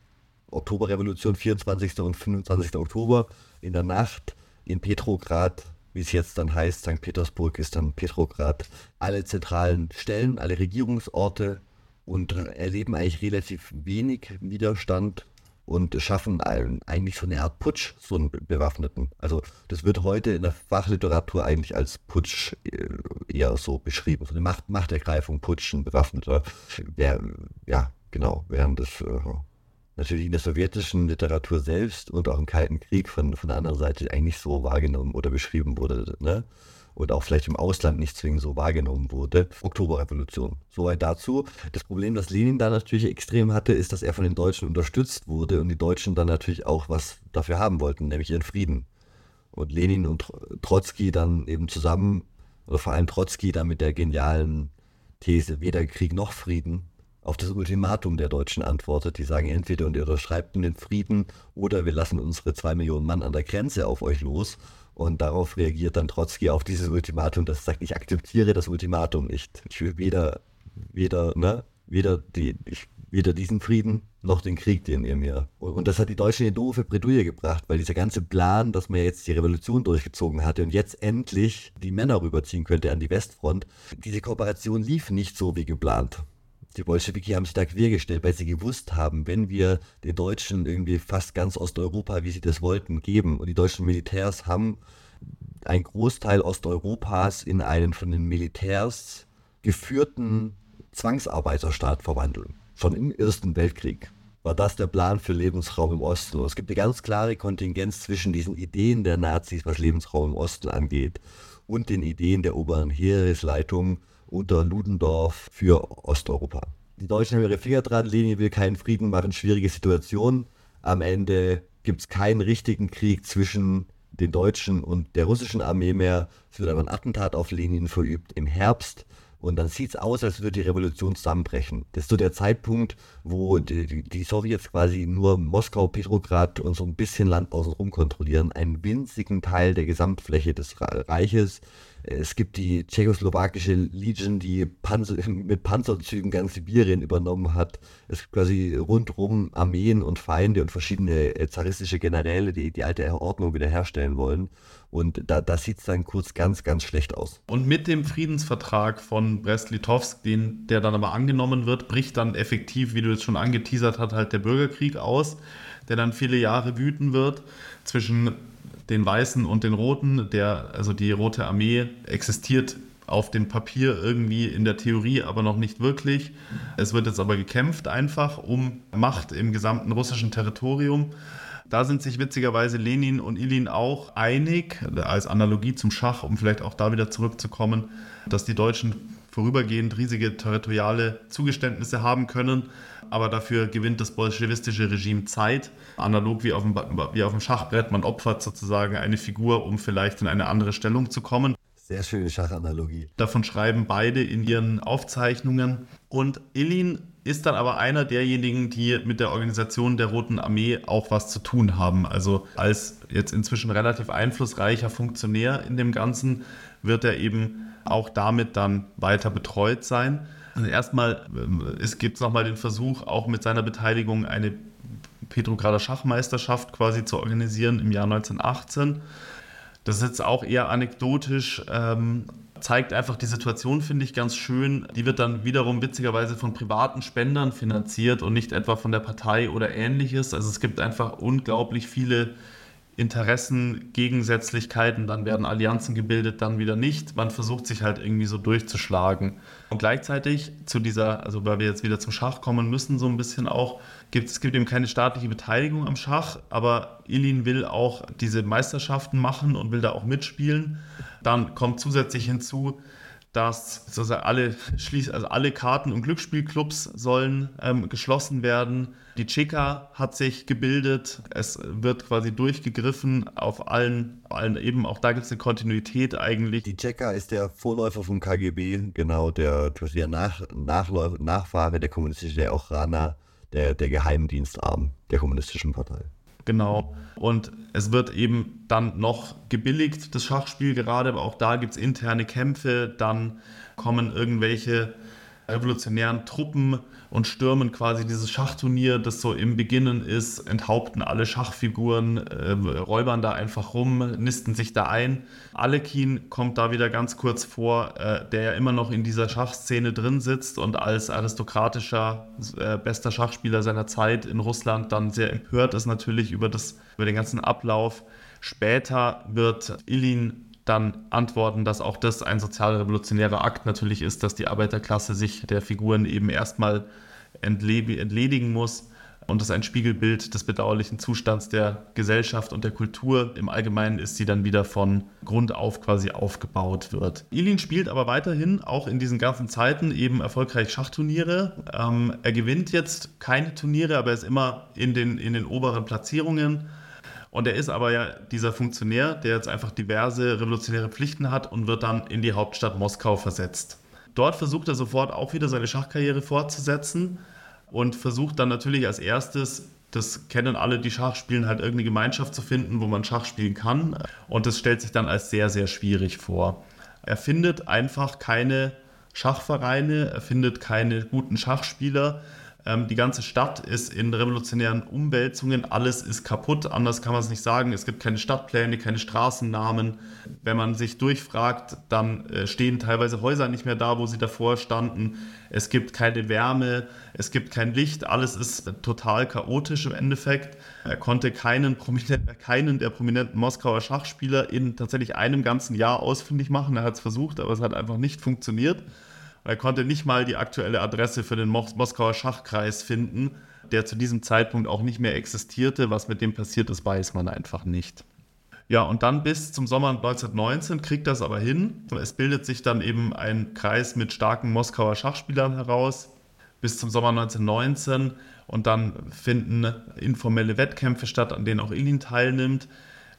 Oktoberrevolution, 24. und 25. Oktober in der Nacht in Petrograd, wie es jetzt dann heißt, St. Petersburg ist dann Petrograd, alle zentralen Stellen, alle Regierungsorte und erleben eigentlich relativ wenig Widerstand und schaffen eigentlich so eine Art Putsch, so einen bewaffneten. Also das wird heute in der Fachliteratur eigentlich als Putsch äh, eher so beschrieben, so eine Macht, Machtergreifung, Putsch, ein bewaffneter. Ja, genau, während äh, natürlich in der sowjetischen Literatur selbst und auch im Kalten Krieg von, von der anderen Seite eigentlich so wahrgenommen oder beschrieben wurde. Ne? Und auch vielleicht im Ausland nicht zwingend so wahrgenommen wurde. Oktoberrevolution. Soweit dazu. Das Problem, das Lenin da natürlich extrem hatte, ist, dass er von den Deutschen unterstützt wurde und die Deutschen dann natürlich auch was dafür haben wollten, nämlich ihren Frieden. Und Lenin und Trotzki dann eben zusammen, oder vor allem Trotzki dann mit der genialen These, weder Krieg noch Frieden, auf das Ultimatum der Deutschen antwortet. Die sagen entweder und ihr unterschreibt den Frieden oder wir lassen unsere zwei Millionen Mann an der Grenze auf euch los. Und darauf reagiert dann Trotzki auf dieses Ultimatum, das sagt, ich akzeptiere das Ultimatum nicht. Ich will weder, weder, ne, weder, die, ich, weder diesen Frieden noch den Krieg, den ihr mir. Und das hat die Deutschen in doofe Bredouille gebracht, weil dieser ganze Plan, dass man jetzt die Revolution durchgezogen hatte und jetzt endlich die Männer rüberziehen könnte an die Westfront, diese Kooperation lief nicht so wie geplant die Bolschewiki haben sich da quergestellt, weil sie gewusst haben, wenn wir den Deutschen irgendwie fast ganz Osteuropa, wie sie das wollten, geben und die deutschen Militärs haben einen Großteil Osteuropas in einen von den Militärs geführten Zwangsarbeiterstaat verwandeln. Schon im Ersten Weltkrieg war das der Plan für Lebensraum im Osten. Es gibt eine ganz klare Kontingenz zwischen diesen Ideen der Nazis, was Lebensraum im Osten angeht, und den Ideen der oberen Heeresleitung unter Ludendorff für Osteuropa. Die Deutschen haben ihre Finger dran, Lenin will keinen Frieden machen, schwierige Situation. Am Ende gibt es keinen richtigen Krieg zwischen den Deutschen und der russischen Armee mehr. Es wird aber ein Attentat auf Lenin verübt im Herbst und dann sieht es aus, als würde die Revolution zusammenbrechen. Das ist so der Zeitpunkt, wo die, die Sowjets quasi nur Moskau, Petrograd und so ein bisschen Land außenrum kontrollieren, einen winzigen Teil der Gesamtfläche des Reiches. Es gibt die tschechoslowakische Legion, die Panzer, mit Panzerzügen ganz Sibirien übernommen hat. Es gibt quasi rundherum Armeen und Feinde und verschiedene äh, zaristische Generäle, die die alte Ordnung wiederherstellen wollen. Und da, da sieht es dann kurz ganz, ganz schlecht aus. Und mit dem Friedensvertrag von Brest-Litovsk, der dann aber angenommen wird, bricht dann effektiv, wie du es schon angeteasert hast, halt der Bürgerkrieg aus, der dann viele Jahre wüten wird zwischen den Weißen und den Roten. Der, also die Rote Armee existiert auf dem Papier irgendwie in der Theorie, aber noch nicht wirklich. Es wird jetzt aber gekämpft einfach um Macht im gesamten russischen Territorium. Da sind sich witzigerweise Lenin und Ilin auch einig, als Analogie zum Schach, um vielleicht auch da wieder zurückzukommen, dass die Deutschen vorübergehend riesige territoriale Zugeständnisse haben können, aber dafür gewinnt das bolschewistische Regime Zeit, analog wie auf, dem, wie auf dem Schachbrett. Man opfert sozusagen eine Figur, um vielleicht in eine andere Stellung zu kommen. Sehr schöne Schachanalogie. Davon schreiben beide in ihren Aufzeichnungen. Und Ilin ist dann aber einer derjenigen, die mit der Organisation der Roten Armee auch was zu tun haben. Also als jetzt inzwischen relativ einflussreicher Funktionär in dem Ganzen wird er eben auch damit dann weiter betreut sein. Also erstmal äh, es gibt nochmal den Versuch, auch mit seiner Beteiligung eine Petrograder Schachmeisterschaft quasi zu organisieren im Jahr 1918. Das ist jetzt auch eher anekdotisch, ähm, zeigt einfach die Situation, finde ich, ganz schön. Die wird dann wiederum witzigerweise von privaten Spendern finanziert und nicht etwa von der Partei oder ähnliches. Also es gibt einfach unglaublich viele Interessen, Gegensätzlichkeiten, dann werden Allianzen gebildet, dann wieder nicht. Man versucht sich halt irgendwie so durchzuschlagen. Und gleichzeitig zu dieser, also weil wir jetzt wieder zum Schach kommen müssen, so ein bisschen auch, gibt es gibt eben keine staatliche Beteiligung am Schach, aber Ilin will auch diese Meisterschaften machen und will da auch mitspielen. Dann kommt zusätzlich hinzu, dass sozusagen alle, also alle Karten- und Glücksspielclubs sollen ähm, geschlossen werden. Die Cheka hat sich gebildet. Es wird quasi durchgegriffen auf allen, allen eben, auch da gibt es eine Kontinuität eigentlich. Die Cheka ist der Vorläufer vom KGB, genau, der, der Nach, Nachläufer, Nachfahre der kommunistischen, der auch Rana, der, der Geheimdienstarm der kommunistischen Partei. Genau. Und es wird eben dann noch gebilligt, das Schachspiel gerade, aber auch da gibt es interne Kämpfe, dann kommen irgendwelche revolutionären Truppen und stürmen quasi dieses Schachturnier, das so im Beginnen ist, enthaupten alle Schachfiguren, äh, räubern da einfach rum, nisten sich da ein. Alekin kommt da wieder ganz kurz vor, äh, der ja immer noch in dieser Schachszene drin sitzt und als aristokratischer äh, bester Schachspieler seiner Zeit in Russland dann sehr empört ist natürlich über, das, über den ganzen Ablauf. Später wird Ilin dann antworten, dass auch das ein sozialrevolutionärer Akt natürlich ist, dass die Arbeiterklasse sich der Figuren eben erstmal entledigen muss und das ein Spiegelbild des bedauerlichen Zustands der Gesellschaft und der Kultur im Allgemeinen ist, die dann wieder von Grund auf quasi aufgebaut wird. Ilin spielt aber weiterhin auch in diesen ganzen Zeiten eben erfolgreich Schachturniere. Ähm, er gewinnt jetzt keine Turniere, aber er ist immer in den, in den oberen Platzierungen und er ist aber ja dieser Funktionär, der jetzt einfach diverse revolutionäre Pflichten hat und wird dann in die Hauptstadt Moskau versetzt. Dort versucht er sofort auch wieder seine Schachkarriere fortzusetzen und versucht dann natürlich als erstes, das kennen alle, die Schach spielen, halt irgendeine Gemeinschaft zu finden, wo man Schach spielen kann. Und das stellt sich dann als sehr, sehr schwierig vor. Er findet einfach keine Schachvereine, er findet keine guten Schachspieler, die ganze Stadt ist in revolutionären Umwälzungen, alles ist kaputt, anders kann man es nicht sagen. Es gibt keine Stadtpläne, keine Straßennamen. Wenn man sich durchfragt, dann äh, stehen teilweise Häuser nicht mehr da, wo sie davor standen. Es gibt keine Wärme, es gibt kein Licht, alles ist total chaotisch im Endeffekt. Er konnte keinen, keinen der prominenten Moskauer Schachspieler in tatsächlich einem ganzen Jahr ausfindig machen. Er hat es versucht, aber es hat einfach nicht funktioniert. Er konnte nicht mal die aktuelle Adresse für den Mos Moskauer Schachkreis finden, der zu diesem Zeitpunkt auch nicht mehr existierte. Was mit dem passiert ist, weiß man einfach nicht. Ja, und dann bis zum Sommer 1919 kriegt das aber hin. Es bildet sich dann eben ein Kreis mit starken Moskauer Schachspielern heraus bis zum Sommer 1919 und dann finden informelle Wettkämpfe statt, an denen auch Ilin teilnimmt.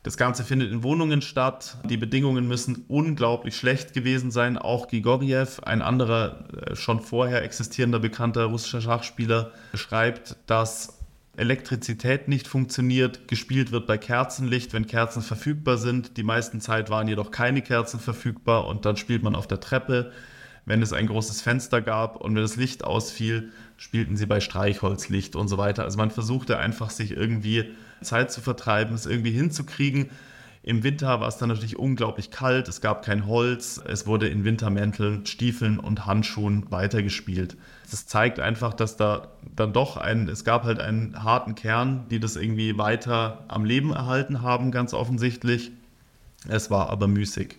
Das Ganze findet in Wohnungen statt. Die Bedingungen müssen unglaublich schlecht gewesen sein. Auch Grigoriev, ein anderer äh, schon vorher existierender bekannter russischer Schachspieler, beschreibt, dass Elektrizität nicht funktioniert, gespielt wird bei Kerzenlicht, wenn Kerzen verfügbar sind. Die meisten Zeit waren jedoch keine Kerzen verfügbar und dann spielt man auf der Treppe. Wenn es ein großes Fenster gab und wenn das Licht ausfiel, spielten sie bei Streichholzlicht und so weiter. Also man versuchte einfach sich irgendwie Zeit zu vertreiben, es irgendwie hinzukriegen. Im Winter war es dann natürlich unglaublich kalt, es gab kein Holz, es wurde in Wintermänteln, Stiefeln und Handschuhen weitergespielt. Das zeigt einfach, dass da dann doch ein, es gab halt einen harten Kern, die das irgendwie weiter am Leben erhalten haben, ganz offensichtlich. Es war aber müßig.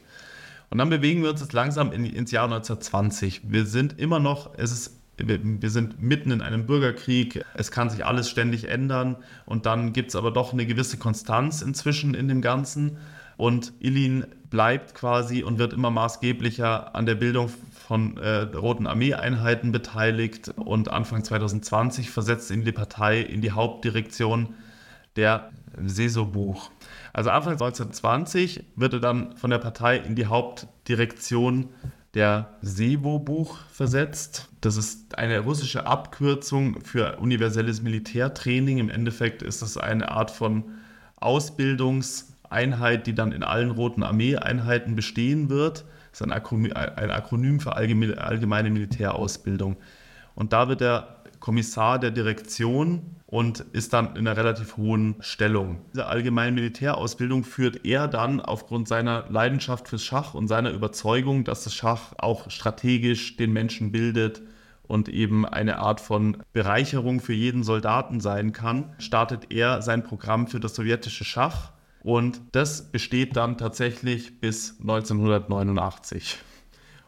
Und dann bewegen wir uns jetzt langsam in, ins Jahr 1920. Wir sind immer noch, es ist wir sind mitten in einem Bürgerkrieg, es kann sich alles ständig ändern. Und dann gibt es aber doch eine gewisse Konstanz inzwischen in dem Ganzen. Und Ilin bleibt quasi und wird immer maßgeblicher an der Bildung von äh, Roten Armeeeinheiten beteiligt. Und Anfang 2020 versetzt ihn die Partei in die Hauptdirektion der Seso-Buch. Also Anfang 1920 wird er dann von der Partei in die Hauptdirektion der SEWO-Buch versetzt. Das ist eine russische Abkürzung für universelles Militärtraining. Im Endeffekt ist das eine Art von Ausbildungseinheit, die dann in allen Roten Armeeeinheiten bestehen wird. Das ist ein Akronym, ein Akronym für allgemeine Militärausbildung. Und da wird der Kommissar der Direktion und ist dann in einer relativ hohen Stellung. Diese allgemeine Militärausbildung führt er dann aufgrund seiner Leidenschaft fürs Schach und seiner Überzeugung, dass das Schach auch strategisch den Menschen bildet und eben eine Art von Bereicherung für jeden Soldaten sein kann, startet er sein Programm für das sowjetische Schach und das besteht dann tatsächlich bis 1989.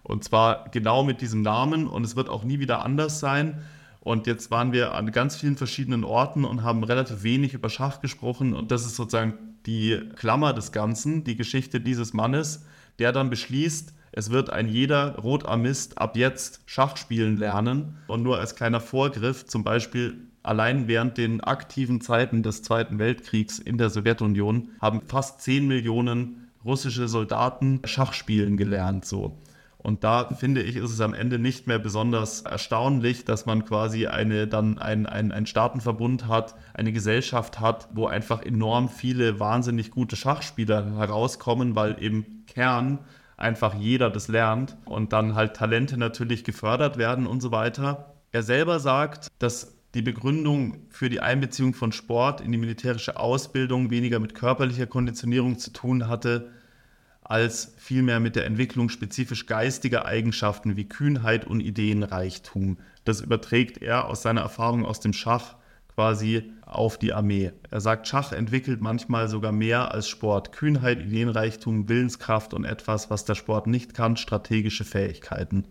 Und zwar genau mit diesem Namen und es wird auch nie wieder anders sein. Und jetzt waren wir an ganz vielen verschiedenen Orten und haben relativ wenig über Schach gesprochen. Und das ist sozusagen die Klammer des Ganzen, die Geschichte dieses Mannes, der dann beschließt, es wird ein jeder Rotarmist ab jetzt Schach spielen lernen. Und nur als kleiner Vorgriff, zum Beispiel allein während den aktiven Zeiten des Zweiten Weltkriegs in der Sowjetunion haben fast 10 Millionen russische Soldaten Schach spielen gelernt. So. Und da finde ich, ist es am Ende nicht mehr besonders erstaunlich, dass man quasi eine, dann ein, ein, ein Staatenverbund hat, eine Gesellschaft hat, wo einfach enorm viele wahnsinnig gute Schachspieler herauskommen, weil im Kern einfach jeder das lernt und dann halt Talente natürlich gefördert werden und so weiter. Er selber sagt, dass die Begründung für die Einbeziehung von Sport in die militärische Ausbildung weniger mit körperlicher Konditionierung zu tun hatte, als vielmehr mit der Entwicklung spezifisch geistiger Eigenschaften wie Kühnheit und Ideenreichtum. Das überträgt er aus seiner Erfahrung aus dem Schach quasi auf die Armee. Er sagt, Schach entwickelt manchmal sogar mehr als Sport. Kühnheit, Ideenreichtum, Willenskraft und etwas, was der Sport nicht kann, strategische Fähigkeiten.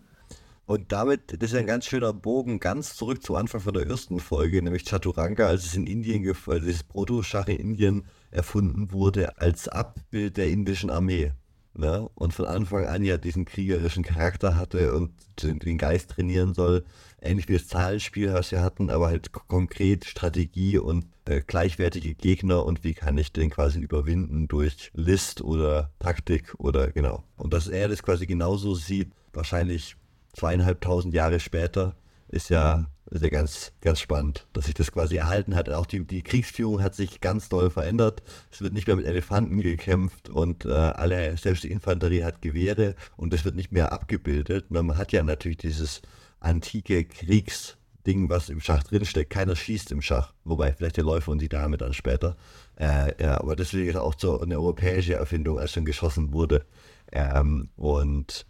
Und damit, das ist ein ganz schöner Bogen ganz zurück zu Anfang von der ersten Folge, nämlich Chaturanga, als es in Indien, als das Proto-Schach in Indien erfunden wurde, als Abbild der indischen Armee. Ne? Und von Anfang an ja diesen kriegerischen Charakter hatte und den Geist trainieren soll ähnlich wie das Zahlenspiel, was wir hatten, aber halt konkret Strategie und äh, gleichwertige Gegner und wie kann ich den quasi überwinden durch List oder Taktik oder genau. Und dass er das quasi genauso sieht, wahrscheinlich zweieinhalbtausend Jahre später, ist ja, ist ja ganz, ganz spannend, dass sich das quasi erhalten hat. Auch die, die Kriegsführung hat sich ganz doll verändert. Es wird nicht mehr mit Elefanten gekämpft und äh, alle, selbst die Infanterie hat Gewehre und es wird nicht mehr abgebildet. Man hat ja natürlich dieses antike Kriegsding, was im Schach drinsteckt. Keiner schießt im Schach, wobei vielleicht der Läufer und die Dame dann später. Äh, ja, aber deswegen ist auch so eine europäische Erfindung, als schon geschossen wurde. Ähm, und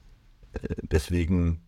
äh, deswegen,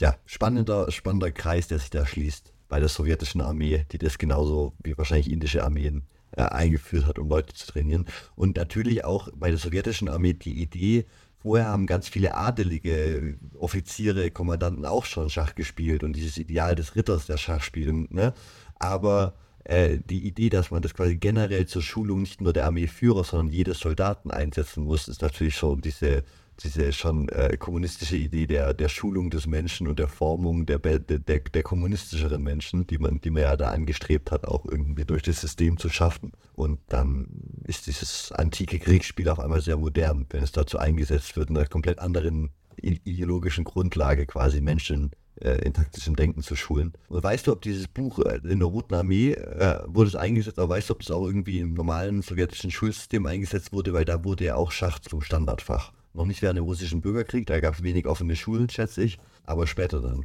ja, spannender, spannender Kreis, der sich da schließt bei der sowjetischen Armee, die das genauso wie wahrscheinlich indische Armeen äh, eingeführt hat, um Leute zu trainieren. Und natürlich auch bei der sowjetischen Armee die Idee, Vorher haben ganz viele adelige Offiziere, Kommandanten auch schon Schach gespielt und dieses Ideal des Ritters, der Schach spielen. Ne? Aber äh, die Idee, dass man das quasi generell zur Schulung nicht nur der Armeeführer, sondern jedes Soldaten einsetzen muss, ist natürlich schon diese diese schon äh, kommunistische Idee der, der Schulung des Menschen und der Formung der, der, der, kommunistischeren Menschen, die man, die man ja da angestrebt hat, auch irgendwie durch das System zu schaffen. Und dann ist dieses antike Kriegsspiel auf einmal sehr modern, wenn es dazu eingesetzt wird, in einer komplett anderen ideologischen Grundlage quasi Menschen äh, in taktischem Denken zu schulen. Und weißt du, ob dieses Buch äh, in der Roten Armee äh, wurde es eingesetzt, aber weißt du, ob es auch irgendwie im normalen sowjetischen Schulsystem eingesetzt wurde, weil da wurde ja auch Schach zum Standardfach. Noch nicht während dem russischen Bürgerkrieg, da gab es wenig offene Schulen, schätze ich, aber später dann.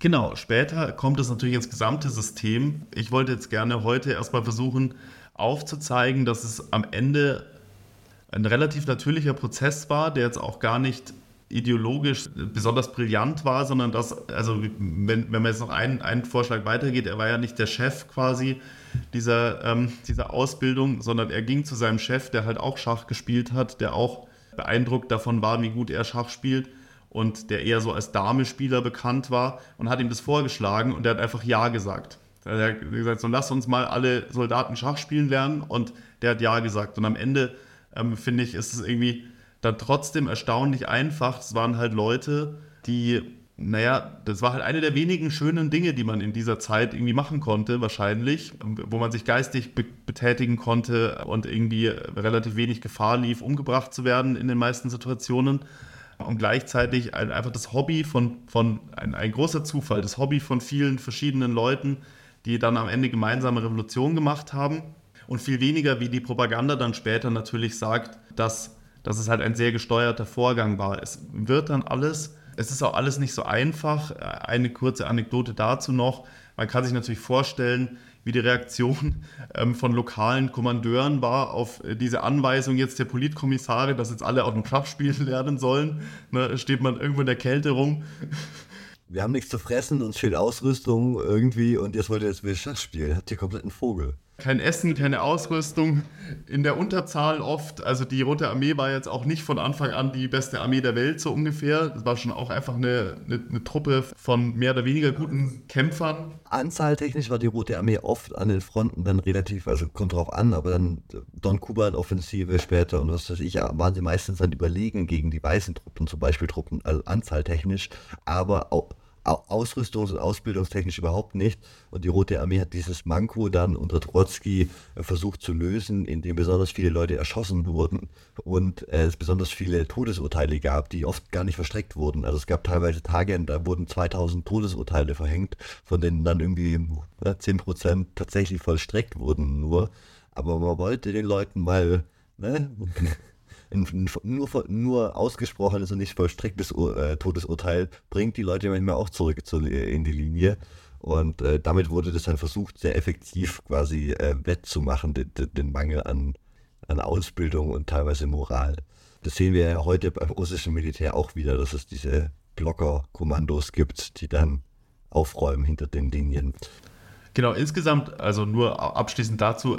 Genau, später kommt es natürlich ins gesamte System. Ich wollte jetzt gerne heute erstmal versuchen aufzuzeigen, dass es am Ende ein relativ natürlicher Prozess war, der jetzt auch gar nicht ideologisch besonders brillant war, sondern dass, also wenn, wenn man jetzt noch einen, einen Vorschlag weitergeht, er war ja nicht der Chef quasi dieser, ähm, dieser Ausbildung, sondern er ging zu seinem Chef, der halt auch Schach gespielt hat, der auch beeindruckt davon war, wie gut er Schach spielt und der eher so als Damespieler bekannt war und hat ihm das vorgeschlagen und er hat einfach Ja gesagt. Er hat gesagt, so lass uns mal alle Soldaten Schach spielen lernen und der hat Ja gesagt. Und am Ende, ähm, finde ich, ist es irgendwie dann trotzdem erstaunlich einfach. Es waren halt Leute, die naja, das war halt eine der wenigen schönen Dinge, die man in dieser Zeit irgendwie machen konnte, wahrscheinlich, wo man sich geistig be betätigen konnte und irgendwie relativ wenig Gefahr lief, umgebracht zu werden in den meisten Situationen. Und gleichzeitig einfach das Hobby von, von ein, ein großer Zufall, das Hobby von vielen verschiedenen Leuten, die dann am Ende gemeinsame Revolution gemacht haben. Und viel weniger, wie die Propaganda dann später natürlich sagt, dass, dass es halt ein sehr gesteuerter Vorgang war. Es wird dann alles es ist auch alles nicht so einfach. Eine kurze Anekdote dazu noch. Man kann sich natürlich vorstellen, wie die Reaktion ähm, von lokalen Kommandeuren war auf äh, diese Anweisung jetzt der Politkommissare, dass jetzt alle auf dem Schach spielen lernen sollen. Ne, steht man irgendwo in der Kälte rum. Wir haben nichts zu fressen, uns fehlt Ausrüstung irgendwie und jetzt wollt ihr jetzt wieder Schach spielen. Habt ihr komplett einen Vogel. Kein Essen, keine Ausrüstung, in der Unterzahl oft. Also die Rote Armee war jetzt auch nicht von Anfang an die beste Armee der Welt, so ungefähr. Das war schon auch einfach eine, eine, eine Truppe von mehr oder weniger guten Kämpfern. Anzahltechnisch war die Rote Armee oft an den Fronten dann relativ, also kommt drauf an, aber dann Don Kuban-Offensive später und was weiß ich, waren sie meistens dann überlegen gegen die weißen Truppen, zum Beispiel Truppen, also anzahltechnisch, aber auch ausrüstungs- und ausbildungstechnisch überhaupt nicht. Und die Rote Armee hat dieses Manko dann unter Trotzki äh, versucht zu lösen, indem besonders viele Leute erschossen wurden und äh, es besonders viele Todesurteile gab, die oft gar nicht verstreckt wurden. Also es gab teilweise Tage, da wurden 2000 Todesurteile verhängt, von denen dann irgendwie ja, 10% tatsächlich vollstreckt wurden nur. Aber man wollte den Leuten mal ne, nur, nur ausgesprochenes und nicht vollstrecktes äh, Todesurteil bringt die Leute manchmal auch zurück zu, in die Linie. Und äh, damit wurde das dann versucht, sehr effektiv quasi äh, wettzumachen, den, den Mangel an, an Ausbildung und teilweise Moral. Das sehen wir ja heute beim russischen Militär auch wieder, dass es diese Blocker-Kommandos gibt, die dann aufräumen hinter den Linien. Genau, insgesamt, also nur abschließend dazu,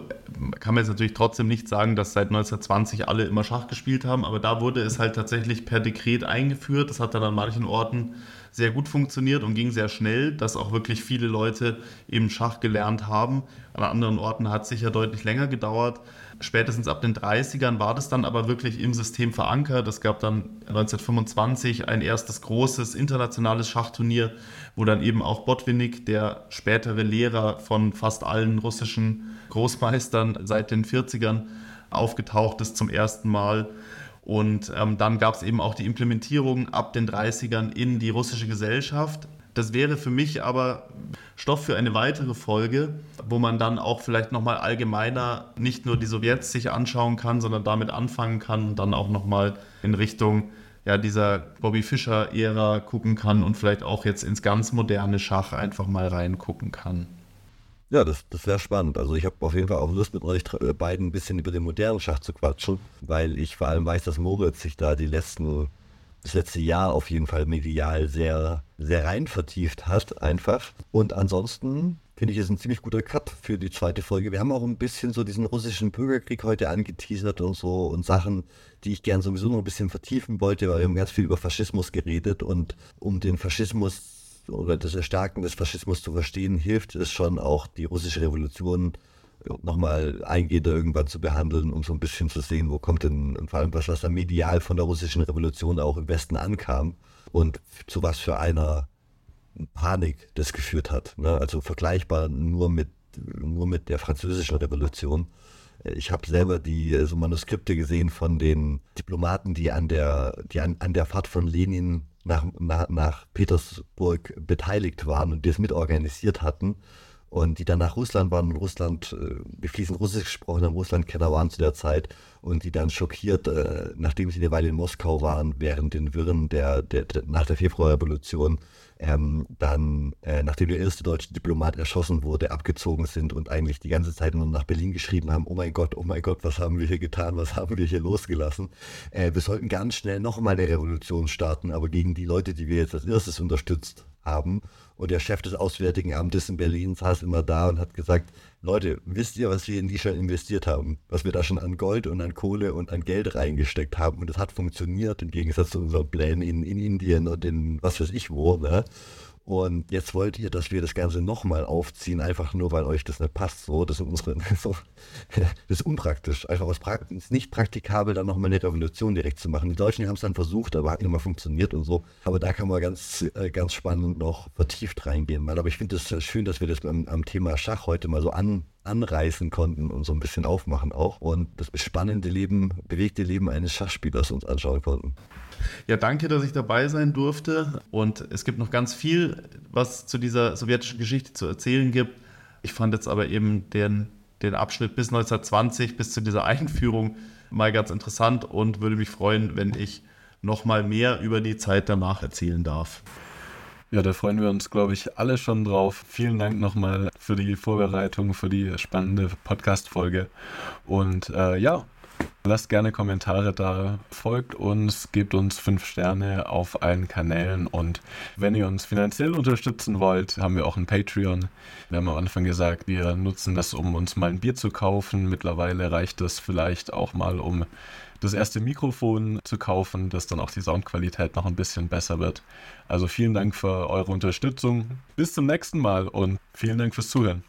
kann man jetzt natürlich trotzdem nicht sagen, dass seit 1920 alle immer Schach gespielt haben, aber da wurde es halt tatsächlich per Dekret eingeführt. Das hat dann an manchen Orten sehr gut funktioniert und ging sehr schnell, dass auch wirklich viele Leute eben Schach gelernt haben. An anderen Orten hat es sicher deutlich länger gedauert. Spätestens ab den 30ern war das dann aber wirklich im System verankert. Es gab dann 1925 ein erstes großes internationales Schachturnier, wo dann eben auch Botwinnik, der spätere Lehrer von fast allen russischen Großmeistern seit den 40ern, aufgetaucht ist zum ersten Mal. Und ähm, dann gab es eben auch die Implementierung ab den 30ern in die russische Gesellschaft. Das wäre für mich aber Stoff für eine weitere Folge, wo man dann auch vielleicht nochmal allgemeiner nicht nur die Sowjets sich anschauen kann, sondern damit anfangen kann und dann auch nochmal in Richtung ja, dieser Bobby Fischer-Ära gucken kann und vielleicht auch jetzt ins ganz moderne Schach einfach mal reingucken kann. Ja, das, das wäre spannend. Also ich habe auf jeden Fall auch Lust, mit euch äh, beiden ein bisschen über den modernen Schach zu quatschen, weil ich vor allem weiß, dass Moritz sich da die letzten das letzte Jahr auf jeden Fall medial sehr, sehr rein vertieft hat, einfach. Und ansonsten finde ich es ein ziemlich guter Cut für die zweite Folge. Wir haben auch ein bisschen so diesen russischen Bürgerkrieg heute angeteasert und so und Sachen, die ich gern sowieso noch ein bisschen vertiefen wollte, weil wir haben ganz viel über Faschismus geredet und um den Faschismus oder das Erstarken des Faschismus zu verstehen, hilft es schon auch die russische Revolution nochmal eingehender irgendwann zu behandeln, um so ein bisschen zu sehen, wo kommt denn, vor allem was, was da medial von der russischen Revolution auch im Westen ankam und zu was für einer Panik das geführt hat. Ne? Also vergleichbar nur mit, nur mit der französischen Revolution. Ich habe selber die so Manuskripte gesehen von den Diplomaten, die an der, die an, an der Fahrt von Lenin nach, nach, nach Petersburg beteiligt waren und die es mitorganisiert hatten und die dann nach Russland waren und Russland, äh, wir fließen Russisch gesprochen haben, Russland-Kenner waren zu der Zeit und die dann schockiert, äh, nachdem sie eine Weile in Moskau waren, während den Wirren der, der, der nach der Februarrevolution, ähm, dann, äh, nachdem der erste deutsche Diplomat erschossen wurde, abgezogen sind und eigentlich die ganze Zeit nur nach Berlin geschrieben haben, oh mein Gott, oh mein Gott, was haben wir hier getan, was haben wir hier losgelassen. Äh, wir sollten ganz schnell nochmal eine Revolution starten, aber gegen die Leute, die wir jetzt als erstes unterstützt haben. Und der Chef des Auswärtigen Amtes in Berlin saß immer da und hat gesagt, Leute, wisst ihr, was wir in die schon investiert haben? Was wir da schon an Gold und an Kohle und an Geld reingesteckt haben. Und das hat funktioniert im Gegensatz zu unseren Plänen in, in Indien und in was weiß ich wo. Ne? Und jetzt wollt ihr, dass wir das Ganze nochmal aufziehen, einfach nur, weil euch das nicht passt. So, das ist unsere, so, das ist unpraktisch. Einfach aus ist nicht praktikabel, dann nochmal eine Revolution direkt zu machen. Die Deutschen haben es dann versucht, aber hat nicht mal funktioniert und so. Aber da kann man ganz, äh, ganz spannend noch vertieft reingehen. Aber ich finde es das schön, dass wir das am, am Thema Schach heute mal so an, anreißen konnten und so ein bisschen aufmachen auch. Und das spannende Leben, bewegte Leben eines Schachspielers uns anschauen konnten. Ja, danke, dass ich dabei sein durfte. Und es gibt noch ganz viel, was zu dieser sowjetischen Geschichte zu erzählen gibt. Ich fand jetzt aber eben den, den Abschnitt bis 1920, bis zu dieser Einführung mal ganz interessant und würde mich freuen, wenn ich noch mal mehr über die Zeit danach erzählen darf. Ja, da freuen wir uns, glaube ich, alle schon drauf. Vielen Dank nochmal für die Vorbereitung, für die spannende Podcast-Folge. Und äh, ja, Lasst gerne Kommentare da, folgt uns, gebt uns fünf Sterne auf allen Kanälen und wenn ihr uns finanziell unterstützen wollt, haben wir auch ein Patreon. Wir haben am Anfang gesagt, wir nutzen das, um uns mal ein Bier zu kaufen. Mittlerweile reicht das vielleicht auch mal, um das erste Mikrofon zu kaufen, dass dann auch die Soundqualität noch ein bisschen besser wird. Also vielen Dank für eure Unterstützung. Bis zum nächsten Mal und vielen Dank fürs Zuhören.